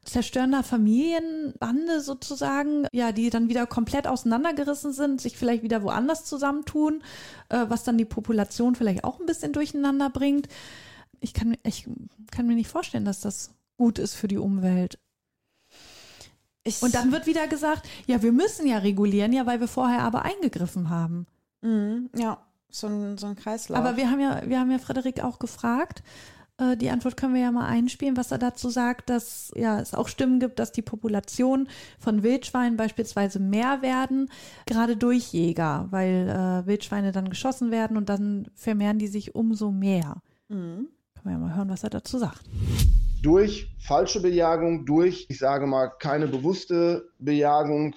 zerstören da Familienbande sozusagen, ja, die dann wieder komplett auseinandergerissen sind, sich vielleicht wieder woanders zusammentun, äh, was dann die Population vielleicht auch ein bisschen durcheinander bringt. Ich kann, ich kann mir nicht vorstellen, dass das gut ist für die Umwelt. Ich Und dann wird wieder gesagt, ja, wir müssen ja regulieren, ja, weil wir vorher aber eingegriffen haben. Mhm, ja, so ein, so ein Kreislauf. Aber wir haben ja, wir haben ja Frederik auch gefragt, äh, die Antwort können wir ja mal einspielen, was er dazu sagt, dass ja, es auch Stimmen gibt, dass die Population von Wildschweinen beispielsweise mehr werden, gerade durch Jäger, weil äh, Wildschweine dann geschossen werden und dann vermehren die sich umso mehr. Mhm. Können wir ja mal hören, was er dazu sagt. Durch falsche Bejagung, durch, ich sage mal, keine bewusste Bejagung,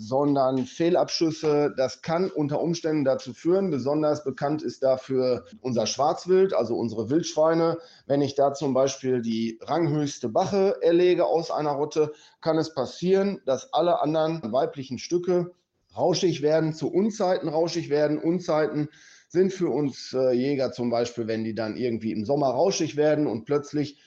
sondern Fehlabschüsse. Das kann unter Umständen dazu führen, besonders bekannt ist dafür unser Schwarzwild, also unsere Wildschweine. Wenn ich da zum Beispiel die ranghöchste Bache erlege aus einer Rotte, kann es passieren, dass alle anderen weiblichen Stücke rauschig werden, zu Unzeiten rauschig werden. Unzeiten sind für uns äh, Jäger zum Beispiel, wenn die dann irgendwie im Sommer rauschig werden und plötzlich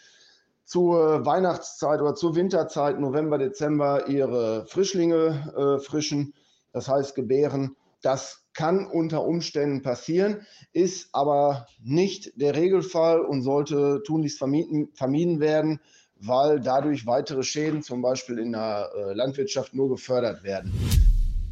zur Weihnachtszeit oder zur Winterzeit, November, Dezember, ihre Frischlinge äh, frischen, das heißt gebären. Das kann unter Umständen passieren, ist aber nicht der Regelfall und sollte tunlichst vermieden, vermieden werden, weil dadurch weitere Schäden zum Beispiel in der äh, Landwirtschaft nur gefördert werden.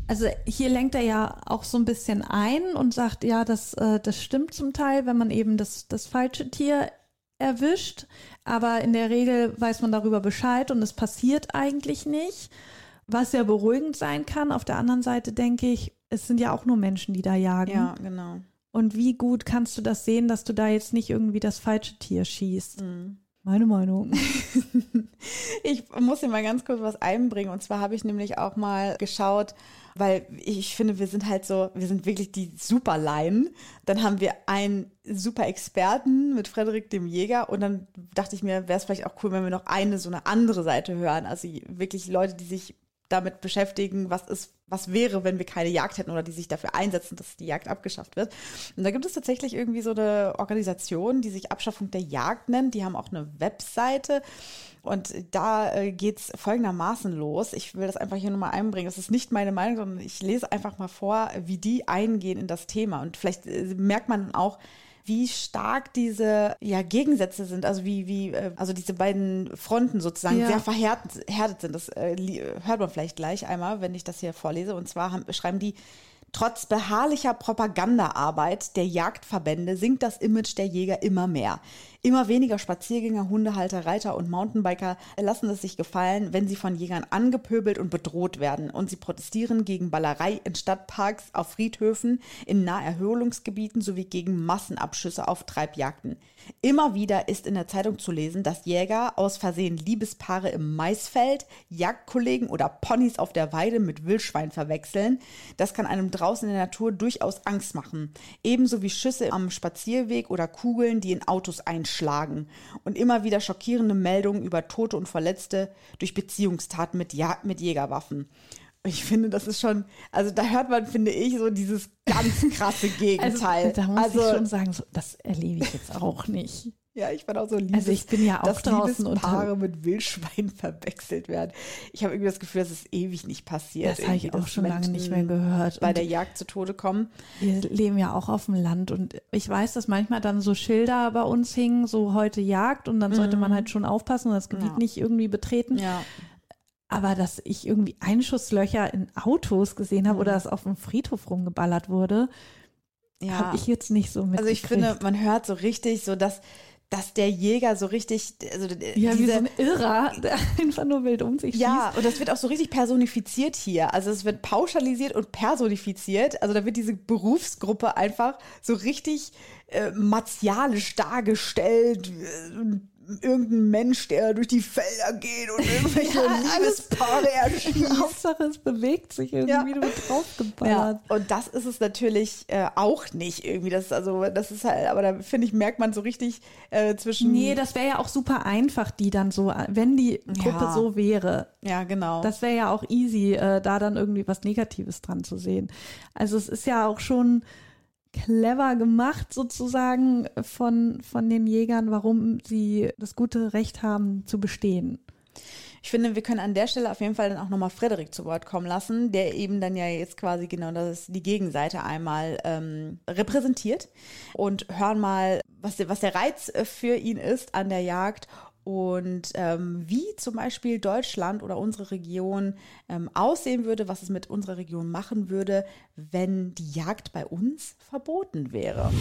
Also hier lenkt er ja auch so ein bisschen ein und sagt, ja, das, äh, das stimmt zum Teil, wenn man eben das, das falsche Tier erwischt. Aber in der Regel weiß man darüber Bescheid und es passiert eigentlich nicht, was ja beruhigend sein kann. Auf der anderen Seite denke ich, es sind ja auch nur Menschen, die da jagen. Ja, genau. Und wie gut kannst du das sehen, dass du da jetzt nicht irgendwie das falsche Tier schießt? Mhm. Meine Meinung. ich muss dir mal ganz kurz was einbringen. Und zwar habe ich nämlich auch mal geschaut, weil ich finde, wir sind halt so, wir sind wirklich die Superlaien. Dann haben wir einen super Experten mit Frederik dem Jäger und dann dachte ich mir, wäre es vielleicht auch cool, wenn wir noch eine so eine andere Seite hören. Also wirklich Leute, die sich damit beschäftigen, was ist, was wäre, wenn wir keine Jagd hätten oder die sich dafür einsetzen, dass die Jagd abgeschafft wird. Und da gibt es tatsächlich irgendwie so eine Organisation, die sich Abschaffung der Jagd nennt. Die haben auch eine Webseite. Und da äh, geht es folgendermaßen los. Ich will das einfach hier nochmal einbringen. Das ist nicht meine Meinung, sondern ich lese einfach mal vor, wie die eingehen in das Thema. Und vielleicht äh, merkt man auch, wie stark diese ja, Gegensätze sind, also wie, wie, äh, also diese beiden Fronten sozusagen Ja. sehr verhärtet sind. Das äh, hört man vielleicht gleich einmal, wenn ich das hier vorlese. Und zwar haben, schreiben die, Trotz beharrlicher Propagandaarbeit der Jagdverbände sinkt das Image der Jäger immer mehr. Immer weniger Spaziergänger, Hundehalter, Reiter und Mountainbiker lassen es sich gefallen, wenn sie von Jägern angepöbelt und bedroht werden. Und sie protestieren gegen Ballerei in Stadtparks, auf Friedhöfen, in Naherholungsgebieten sowie gegen Massenabschüsse auf Treibjagden. Immer wieder ist in der Zeitung zu lesen, dass Jäger aus Versehen Liebespaare im Maisfeld, Jagdkollegen oder Ponys auf der Weide mit Wildschwein verwechseln. Das kann einem draußen in der Natur durchaus Angst machen. Ebenso wie Schüsse am Spazierweg oder Kugeln, die in Autos einschlagen. Und immer wieder schockierende Meldungen über Tote und Verletzte durch Beziehungstaten mit, ja mit Jägerwaffen. Ich finde, das ist schon, also da hört man, finde ich, so dieses ganz krasse Gegenteil. Also, da muss also, ich schon sagen, so, das erlebe ich jetzt auch nicht. Ja, ich fand auch so Liebes, Also ich bin ja auch dass draußen Liebespaare unter- mit Wildschwein verwechselt werden. Ich habe irgendwie das Gefühl, dass es ewig nicht passiert. Das habe ich auch schon lange nicht mehr gehört. Bei Und der Jagd zu Tode kommen. wir leben ja auch auf dem Land und ich weiß, dass manchmal dann so Schilder bei uns hingen, so heute Jagd und dann sollte man halt schon aufpassen und das Gebiet Ja. nicht irgendwie betreten. Ja. Aber dass ich irgendwie Einschusslöcher in Autos gesehen habe oder dass auf dem Friedhof rumgeballert wurde, ja. habe ich jetzt nicht so mitgekriegt. Also ich finde, man hört so richtig, so dass, dass der Jäger so richtig, also ja, wie diese, so ein Irrer, der einfach nur wild um sich Ja, schießt. und das wird auch so richtig personifiziert hier. Also es wird pauschalisiert und personifiziert. Also da wird diese Berufsgruppe einfach so richtig äh, martialisch dargestellt. Irgendein Mensch, der durch die Felder geht und irgendwelche Ja, Liebespaare erschießt. Hauptsache es bewegt sich irgendwie, Ja. du wird Ja, draufgeballert. und das ist es natürlich äh, auch nicht irgendwie. Das ist also, das ist halt, aber da finde ich, merkt man so richtig äh, zwischen. Nee, das wäre ja auch super einfach, die dann so, wenn die Gruppe Ja. so wäre. ja, genau. Das wäre ja auch easy, äh, da dann irgendwie was Negatives dran zu sehen. Also es ist ja auch schon clever gemacht sozusagen von, von den Jägern, warum sie das gute Recht haben zu bestehen. Ich finde, wir können an der Stelle auf jeden Fall dann auch nochmal Frederik zu Wort kommen lassen, der eben dann ja jetzt quasi genau das die Gegenseite einmal ähm, repräsentiert und hören mal, was der, was der Reiz äh, für ihn ist an der Jagd und ähm, wie zum Beispiel Deutschland oder unsere Region ähm, aussehen würde, was es mit unserer Region machen würde, wenn die Jagd bei uns verboten wäre.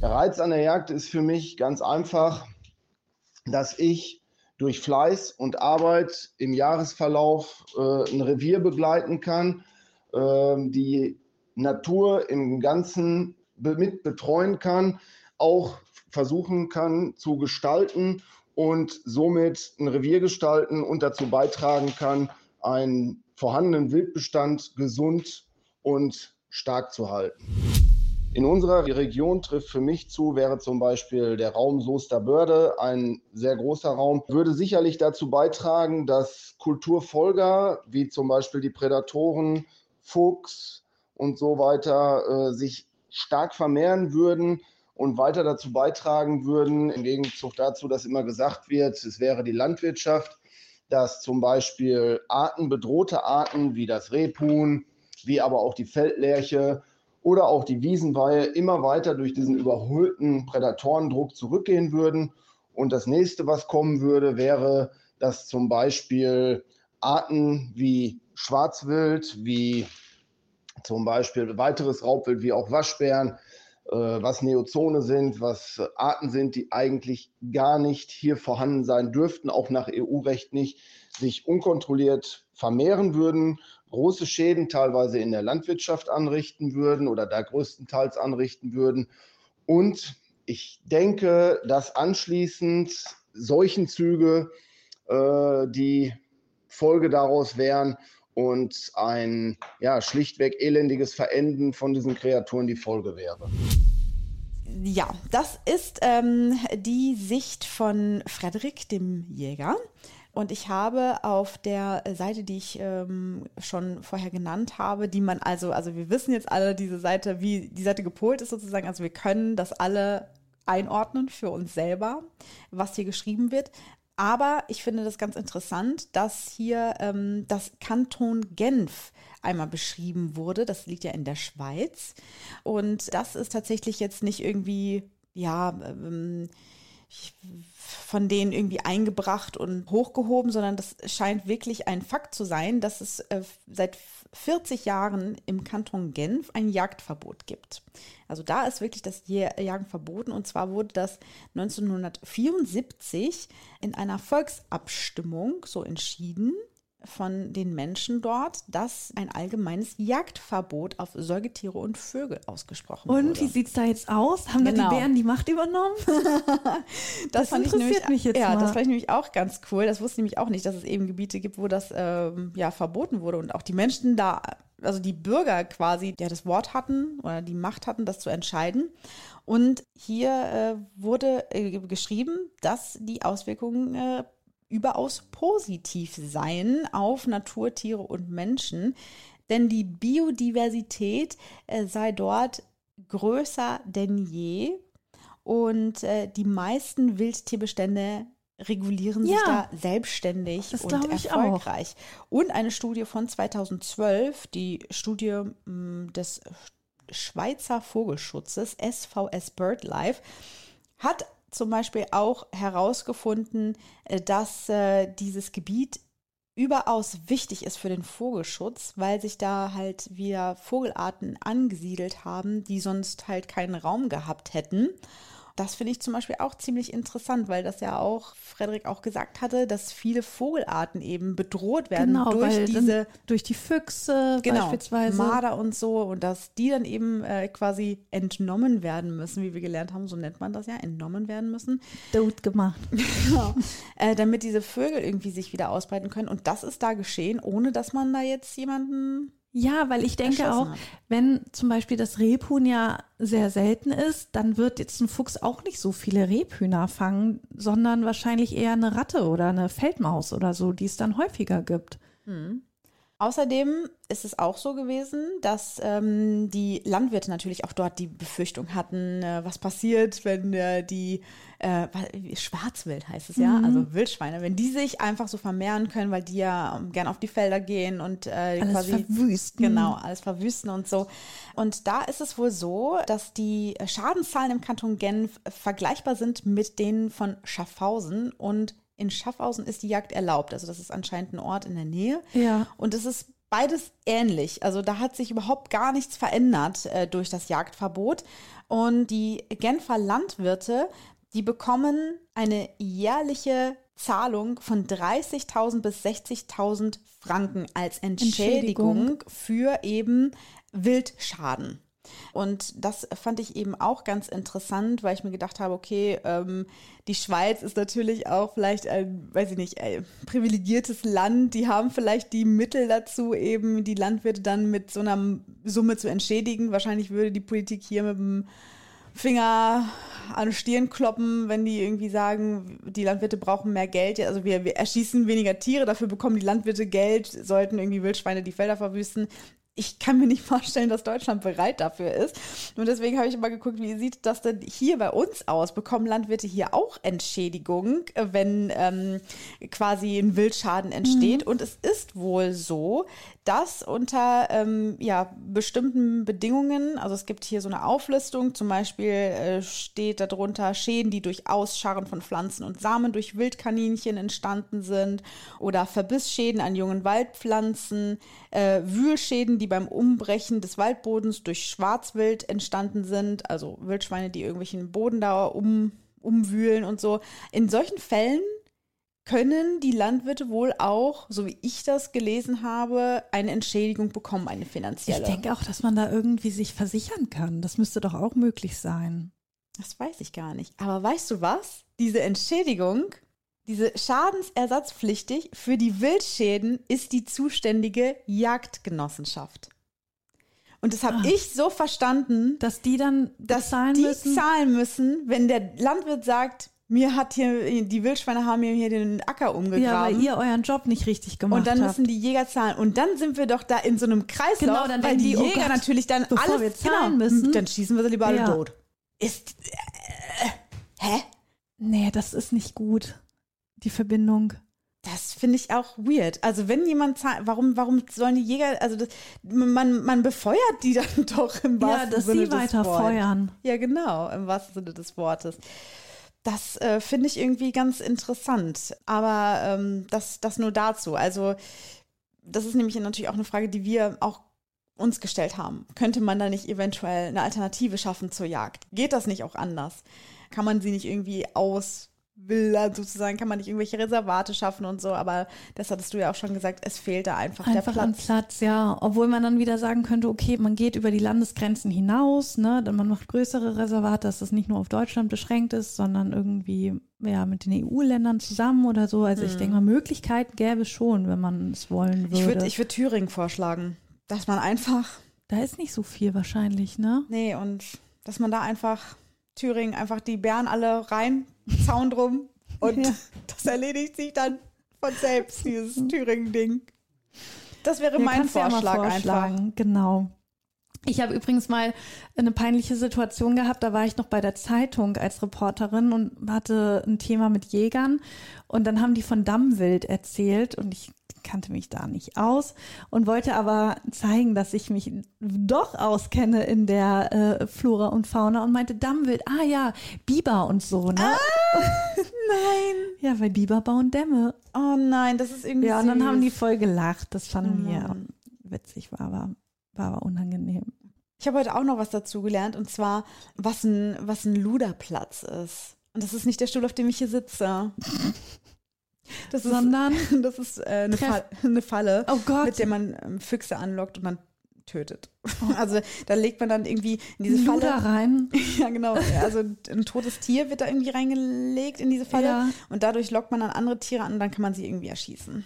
Der Reiz an der Jagd ist für mich ganz einfach, dass ich durch Fleiß und Arbeit im Jahresverlauf äh, ein Revier begleiten kann, ähm, die Natur im Ganzen mit betreuen kann, auch versuchen kann zu gestalten und somit ein Revier gestalten und dazu beitragen kann, ein vorhandenen Wildbestand gesund und stark zu halten. In unserer Region trifft für mich zu, wäre zum Beispiel der Raum Soesterbörde ein sehr großer Raum, würde sicherlich dazu beitragen, dass Kulturfolger wie zum Beispiel die Prädatoren, Fuchs und so weiter äh, sich stark vermehren würden und weiter dazu beitragen würden, im Gegenzug dazu, dass immer gesagt wird, es wäre die Landwirtschaft, dass zum Beispiel Arten, bedrohte Arten wie das Rebhuhn, wie aber auch die Feldlerche oder auch die Wiesenweihe immer weiter durch diesen überholten Prädatorendruck zurückgehen würden. Und das nächste, was kommen würde, wäre, dass zum Beispiel Arten wie Schwarzwild, wie zum Beispiel weiteres Raubwild wie auch Waschbären, was Neozone sind, was Arten sind, die eigentlich gar nicht hier vorhanden sein dürften, auch nach EU-Recht nicht, sich unkontrolliert vermehren würden, große Schäden teilweise in der Landwirtschaft anrichten würden oder da größtenteils anrichten würden. Und ich denke, dass anschließend Seuchenzüge äh, die Folge daraus wären und ein ja, schlichtweg elendiges Verenden von diesen Kreaturen die Folge wäre. Ja, das ist ähm, die Sicht von Frederik, dem Jäger. Und ich habe auf der Seite, die ich ähm, schon vorher genannt habe, die man also, also wir wissen jetzt alle diese Seite, wie die Seite gepolt ist sozusagen, also wir können das alle einordnen für uns selber, was hier geschrieben wird. Aber ich finde das ganz interessant, dass hier ähm, das Kanton Genf einmal beschrieben wurde. Das liegt ja in der Schweiz. Und das ist tatsächlich jetzt nicht irgendwie, ja, ähm, von denen irgendwie eingebracht und hochgehoben, sondern das scheint wirklich ein Fakt zu sein, dass es äh, seit 40 Jahren im Kanton Genf ein Jagdverbot gibt. Also da ist wirklich das Jagen verboten und zwar wurde das 1974 in einer Volksabstimmung so entschieden von den Menschen dort, dass ein allgemeines Jagdverbot auf Säugetiere und Vögel ausgesprochen und wurde. Und wie sieht es da jetzt aus? Haben genau. da die Bären die Macht übernommen? das, das interessiert nämlich, mich jetzt Ja, mal. das fand ich nämlich auch ganz cool. Das wusste ich nämlich auch nicht, dass es eben Gebiete gibt, wo das ähm, ja verboten wurde und auch die Menschen da, also die Bürger quasi, ja das Wort hatten oder die Macht hatten, das zu entscheiden. Und hier äh, wurde äh, geschrieben, dass die Auswirkungen äh, überaus positiv sein auf Naturtiere und Menschen, denn die Biodiversität äh, sei dort größer denn je und äh, die meisten Wildtierbestände regulieren ja, sich da selbstständig und erfolgreich. Und eine Studie von 2012, die Studie mh, mm, des Schweizer Vogelschutzes SVS BirdLife, hat zum Beispiel auch herausgefunden, äh, dass äh, dieses Gebiet überaus wichtig ist für den Vogelschutz, weil sich da halt wieder Vogelarten angesiedelt haben, die sonst halt keinen Raum gehabt hätten. Das finde ich zum Beispiel auch ziemlich interessant, weil das ja auch Frederik auch gesagt hatte, dass viele Vogelarten eben bedroht werden genau, durch diese durch die Füchse genau, beispielsweise Marder und so und dass die dann eben äh, quasi entnommen werden müssen, wie wir gelernt haben, so nennt man das ja, entnommen werden müssen. Tot gemacht. genau. Äh, damit diese Vögel irgendwie sich wieder ausbreiten können und das ist da geschehen, ohne dass man da jetzt jemanden ja, weil ich denke auch, hat. wenn zum Beispiel das Rebhuhn ja sehr selten ist, dann wird jetzt ein Fuchs auch nicht so viele Rebhühner fangen, sondern wahrscheinlich eher eine Ratte oder eine Feldmaus oder so, die es dann häufiger gibt. Hm. Außerdem ist es auch so gewesen, dass ähm, die Landwirte natürlich auch dort die Befürchtung hatten, äh, was passiert, wenn äh, die äh, Schwarzwild heißt es ja, mhm. also Wildschweine, wenn die sich einfach so vermehren können, weil die ja ähm, gern auf die Felder gehen und äh, alles quasi verwüsten. Genau, alles verwüsten und so. Und da ist es wohl so, dass die Schadenszahlen im Kanton Genf vergleichbar sind mit denen von Schaffhausen und in Schaffhausen ist die Jagd erlaubt. Also das ist anscheinend ein Ort in der Nähe. Ja. Und es ist beides ähnlich. Also da hat sich überhaupt gar nichts verändert äh, durch das Jagdverbot. Und die Genfer Landwirte, die bekommen eine jährliche Zahlung von 30.000 bis 60.000 Franken als Entschädigung, Entschädigung für eben Wildschaden. Und das fand ich eben auch ganz interessant, weil ich mir gedacht habe, okay, ähm, die Schweiz ist natürlich auch vielleicht ein, weiß ich nicht, privilegiertes Land. Die haben vielleicht die Mittel dazu, eben die Landwirte dann mit so einer Summe zu entschädigen. Wahrscheinlich würde die Politik hier mit dem Finger an Stirn kloppen, wenn die irgendwie sagen, die Landwirte brauchen mehr Geld. Also wir, wir erschießen weniger Tiere, dafür bekommen die Landwirte Geld, sollten irgendwie Wildschweine die Felder verwüsten ich kann mir nicht vorstellen, dass Deutschland bereit dafür ist. Und deswegen habe ich mal geguckt, wie sieht das denn hier bei uns aus? Bekommen Landwirte hier auch Entschädigung, wenn ähm, quasi ein Wildschaden entsteht? Mhm. Und es ist wohl so, dass unter ähm, ja, bestimmten Bedingungen, also es gibt hier so eine Auflistung, zum Beispiel äh, steht darunter Schäden, die durch Ausscharren von Pflanzen und Samen durch Wildkaninchen entstanden sind oder Verbissschäden an jungen Waldpflanzen, äh, Wühlschäden, die beim Umbrechen des Waldbodens durch Schwarzwild entstanden sind, also Wildschweine, die irgendwelchen Boden da um, umwühlen und so. In solchen Fällen können die Landwirte wohl auch, so wie ich das gelesen habe, eine Entschädigung bekommen, eine finanzielle. Ich denke auch, dass man da irgendwie sich versichern kann. Das müsste doch auch möglich sein. Das weiß ich gar nicht. Aber weißt du was? Diese Entschädigung diese schadensersatzpflichtig für die Wildschäden ist die zuständige Jagdgenossenschaft. Und das habe ah, ich so verstanden, dass die dann dass die müssen. zahlen müssen, wenn der Landwirt sagt, mir hat hier die Wildschweine haben mir hier den Acker umgegraben. Ja, weil ihr euren Job nicht richtig gemacht habt. Und dann müssen die Jäger zahlen. Und dann sind wir doch da in so einem Kreislauf, genau, dann weil die, die Jäger oh natürlich dann bevor alles wir zahlen genau, müssen. Dann schießen wir sie lieber alle tot. Ist äh, hä? Nee, das ist nicht gut die Verbindung. Das finde ich auch weird. Also wenn jemand zahlt, warum, warum sollen die Jäger, also das, man, man befeuert die dann doch im wahrsten ja, dass Sinne sie weiter Wortes. feuern. Ja, genau, im wahrsten Sinne des Wortes. Das äh, finde ich irgendwie ganz interessant. Aber ähm, das, das nur dazu. Also das ist nämlich natürlich auch eine Frage, die wir auch uns gestellt haben. Könnte man da nicht eventuell eine Alternative schaffen zur Jagd? Geht das nicht auch anders? Kann man sie nicht irgendwie aus will dann sozusagen, kann man nicht irgendwelche Reservate schaffen und so, aber das hattest du ja auch schon gesagt, es fehlt da einfach, einfach der Platz. An Platz, ja. Obwohl man dann wieder sagen könnte, okay, man geht über die Landesgrenzen hinaus, ne, dann man macht größere Reservate, dass das nicht nur auf Deutschland beschränkt ist, sondern irgendwie ja mit den EU-Ländern zusammen oder so. Also hm. ich denke mal, Möglichkeiten gäbe es schon, wenn man es wollen würde. Ich würde ich würd Thüringen vorschlagen, dass man einfach. Da ist nicht so viel wahrscheinlich, ne? Nee, und dass man da einfach Thüringen einfach die Bären alle rein Zaun drum und ja. das erledigt sich dann von selbst, dieses Thüringen-Ding. Das wäre ja, mein Vorschlag ja einfach. Genau. Ich habe übrigens mal eine peinliche Situation gehabt. Da war ich noch bei der Zeitung als Reporterin und hatte ein Thema mit Jägern. Und dann haben die von Dammwild erzählt. Und ich kannte mich da nicht aus und wollte aber zeigen, dass ich mich doch auskenne in der äh, Flora und Fauna und meinte Dammwild, ah ja, Biber und so, ne? Ah, nein. Ja, weil Biber bauen Dämme. Oh nein, das ist irgendwie Ja, und dann haben die voll gelacht. Das fanden wir witzig, war aber, war aber unangenehm. Ich habe heute auch noch was dazu gelernt und zwar, was ein, was ein Luderplatz ist. Und das ist nicht der Stuhl, auf dem ich hier sitze. Das sondern ist, das ist äh, eine, Fall, eine, Falle, oh mit der man ähm, Füchse anlockt und dann tötet. Oh. Also da legt man dann irgendwie in diese Luder Falle rein. Ja, genau. Also ein totes Tier wird da irgendwie reingelegt in diese Falle ja. und dadurch lockt man dann andere Tiere an und dann kann man sie irgendwie erschießen.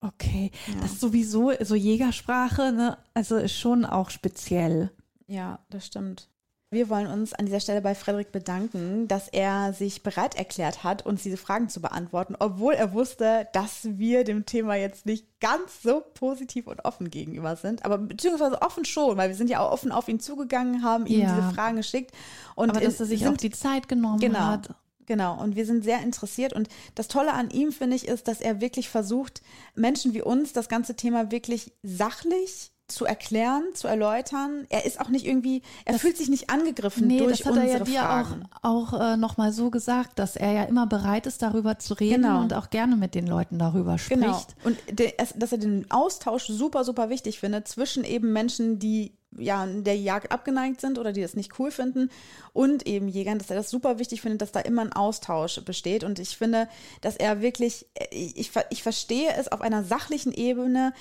Okay, ja. das ist sowieso so Jägersprache, ne? Also ist schon auch speziell. Ja, das stimmt. Wir wollen uns an dieser Stelle bei Frederik bedanken, dass er sich bereit erklärt hat, uns diese Fragen zu beantworten, obwohl er wusste, dass wir dem Thema jetzt nicht ganz so positiv und offen gegenüber sind. Aber beziehungsweise offen schon, weil wir sind ja auch offen auf ihn zugegangen, haben ihm ja. diese Fragen geschickt. Und Aber dass er sich auch die Zeit genommen genau, hat. Genau, und wir sind sehr interessiert. Und das Tolle an ihm, finde ich, ist, dass er wirklich versucht, Menschen wie uns das ganze Thema wirklich sachlich zu erklären, zu erläutern. Er ist auch nicht irgendwie, er das, fühlt sich nicht angegriffen nee, durch das hat unsere er ja dir Fragen. auch, auch äh, nochmal so gesagt, dass er ja immer bereit ist, darüber zu reden genau. und auch gerne mit den Leuten darüber spricht. Genau. Und de, dass er den Austausch super, super wichtig findet zwischen eben Menschen, die ja der Jagd abgeneigt sind oder die das nicht cool finden und eben Jägern, dass er das super wichtig findet, dass da immer ein Austausch besteht und ich finde, dass er wirklich, ich, ich verstehe es auf einer sachlichen Ebene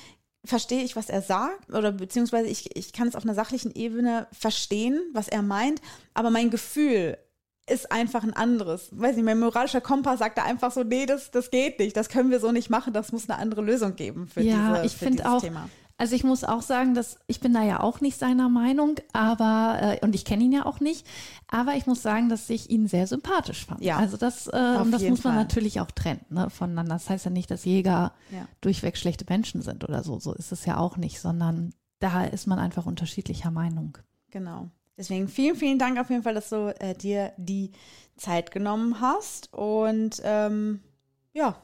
verstehe ich, was er sagt, oder beziehungsweise ich, ich kann es auf einer sachlichen Ebene verstehen, was er meint, aber mein Gefühl ist einfach ein anderes. Weiß nicht, mein moralischer Kompass sagt da einfach so, nee, das, das geht nicht, das können wir so nicht machen, das muss eine andere Lösung geben für, ja, diese, ich für dieses auch, Thema. Also ich muss auch sagen, dass ich bin da ja auch nicht seiner Meinung, aber äh, und ich kenne ihn ja auch nicht, aber ich muss sagen, dass ich ihn sehr sympathisch fand. Ja, also das äh, das muss man Fall. natürlich auch trennen ne, voneinander. Das heißt ja nicht, dass Jäger Ja. durchweg schlechte Menschen sind oder so. So ist es ja auch nicht, sondern da ist man einfach unterschiedlicher Meinung. Genau. Deswegen vielen, vielen Dank auf jeden Fall, dass du äh, dir die Zeit genommen hast. Und ähm, ja,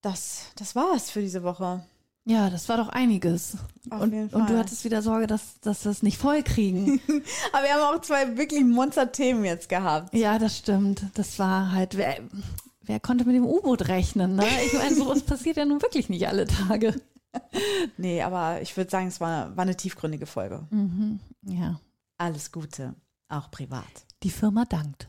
das, das war's für diese Woche. Ja, das war doch einiges. Auf und, jeden und du Fall. hattest wieder Sorge, dass, dass wir es nicht voll kriegen. Aber wir haben auch zwei wirklich Monster-Themen jetzt gehabt. ja, das stimmt. Das war halt, wer, wer konnte mit dem U-Boot rechnen? Ne? Ich meine, sowas passiert ja nun wirklich nicht alle Tage. Nee, aber ich würde sagen, es war, war eine tiefgründige Folge. Mhm. Ja, Alles Gute, auch privat. die Firma dankt.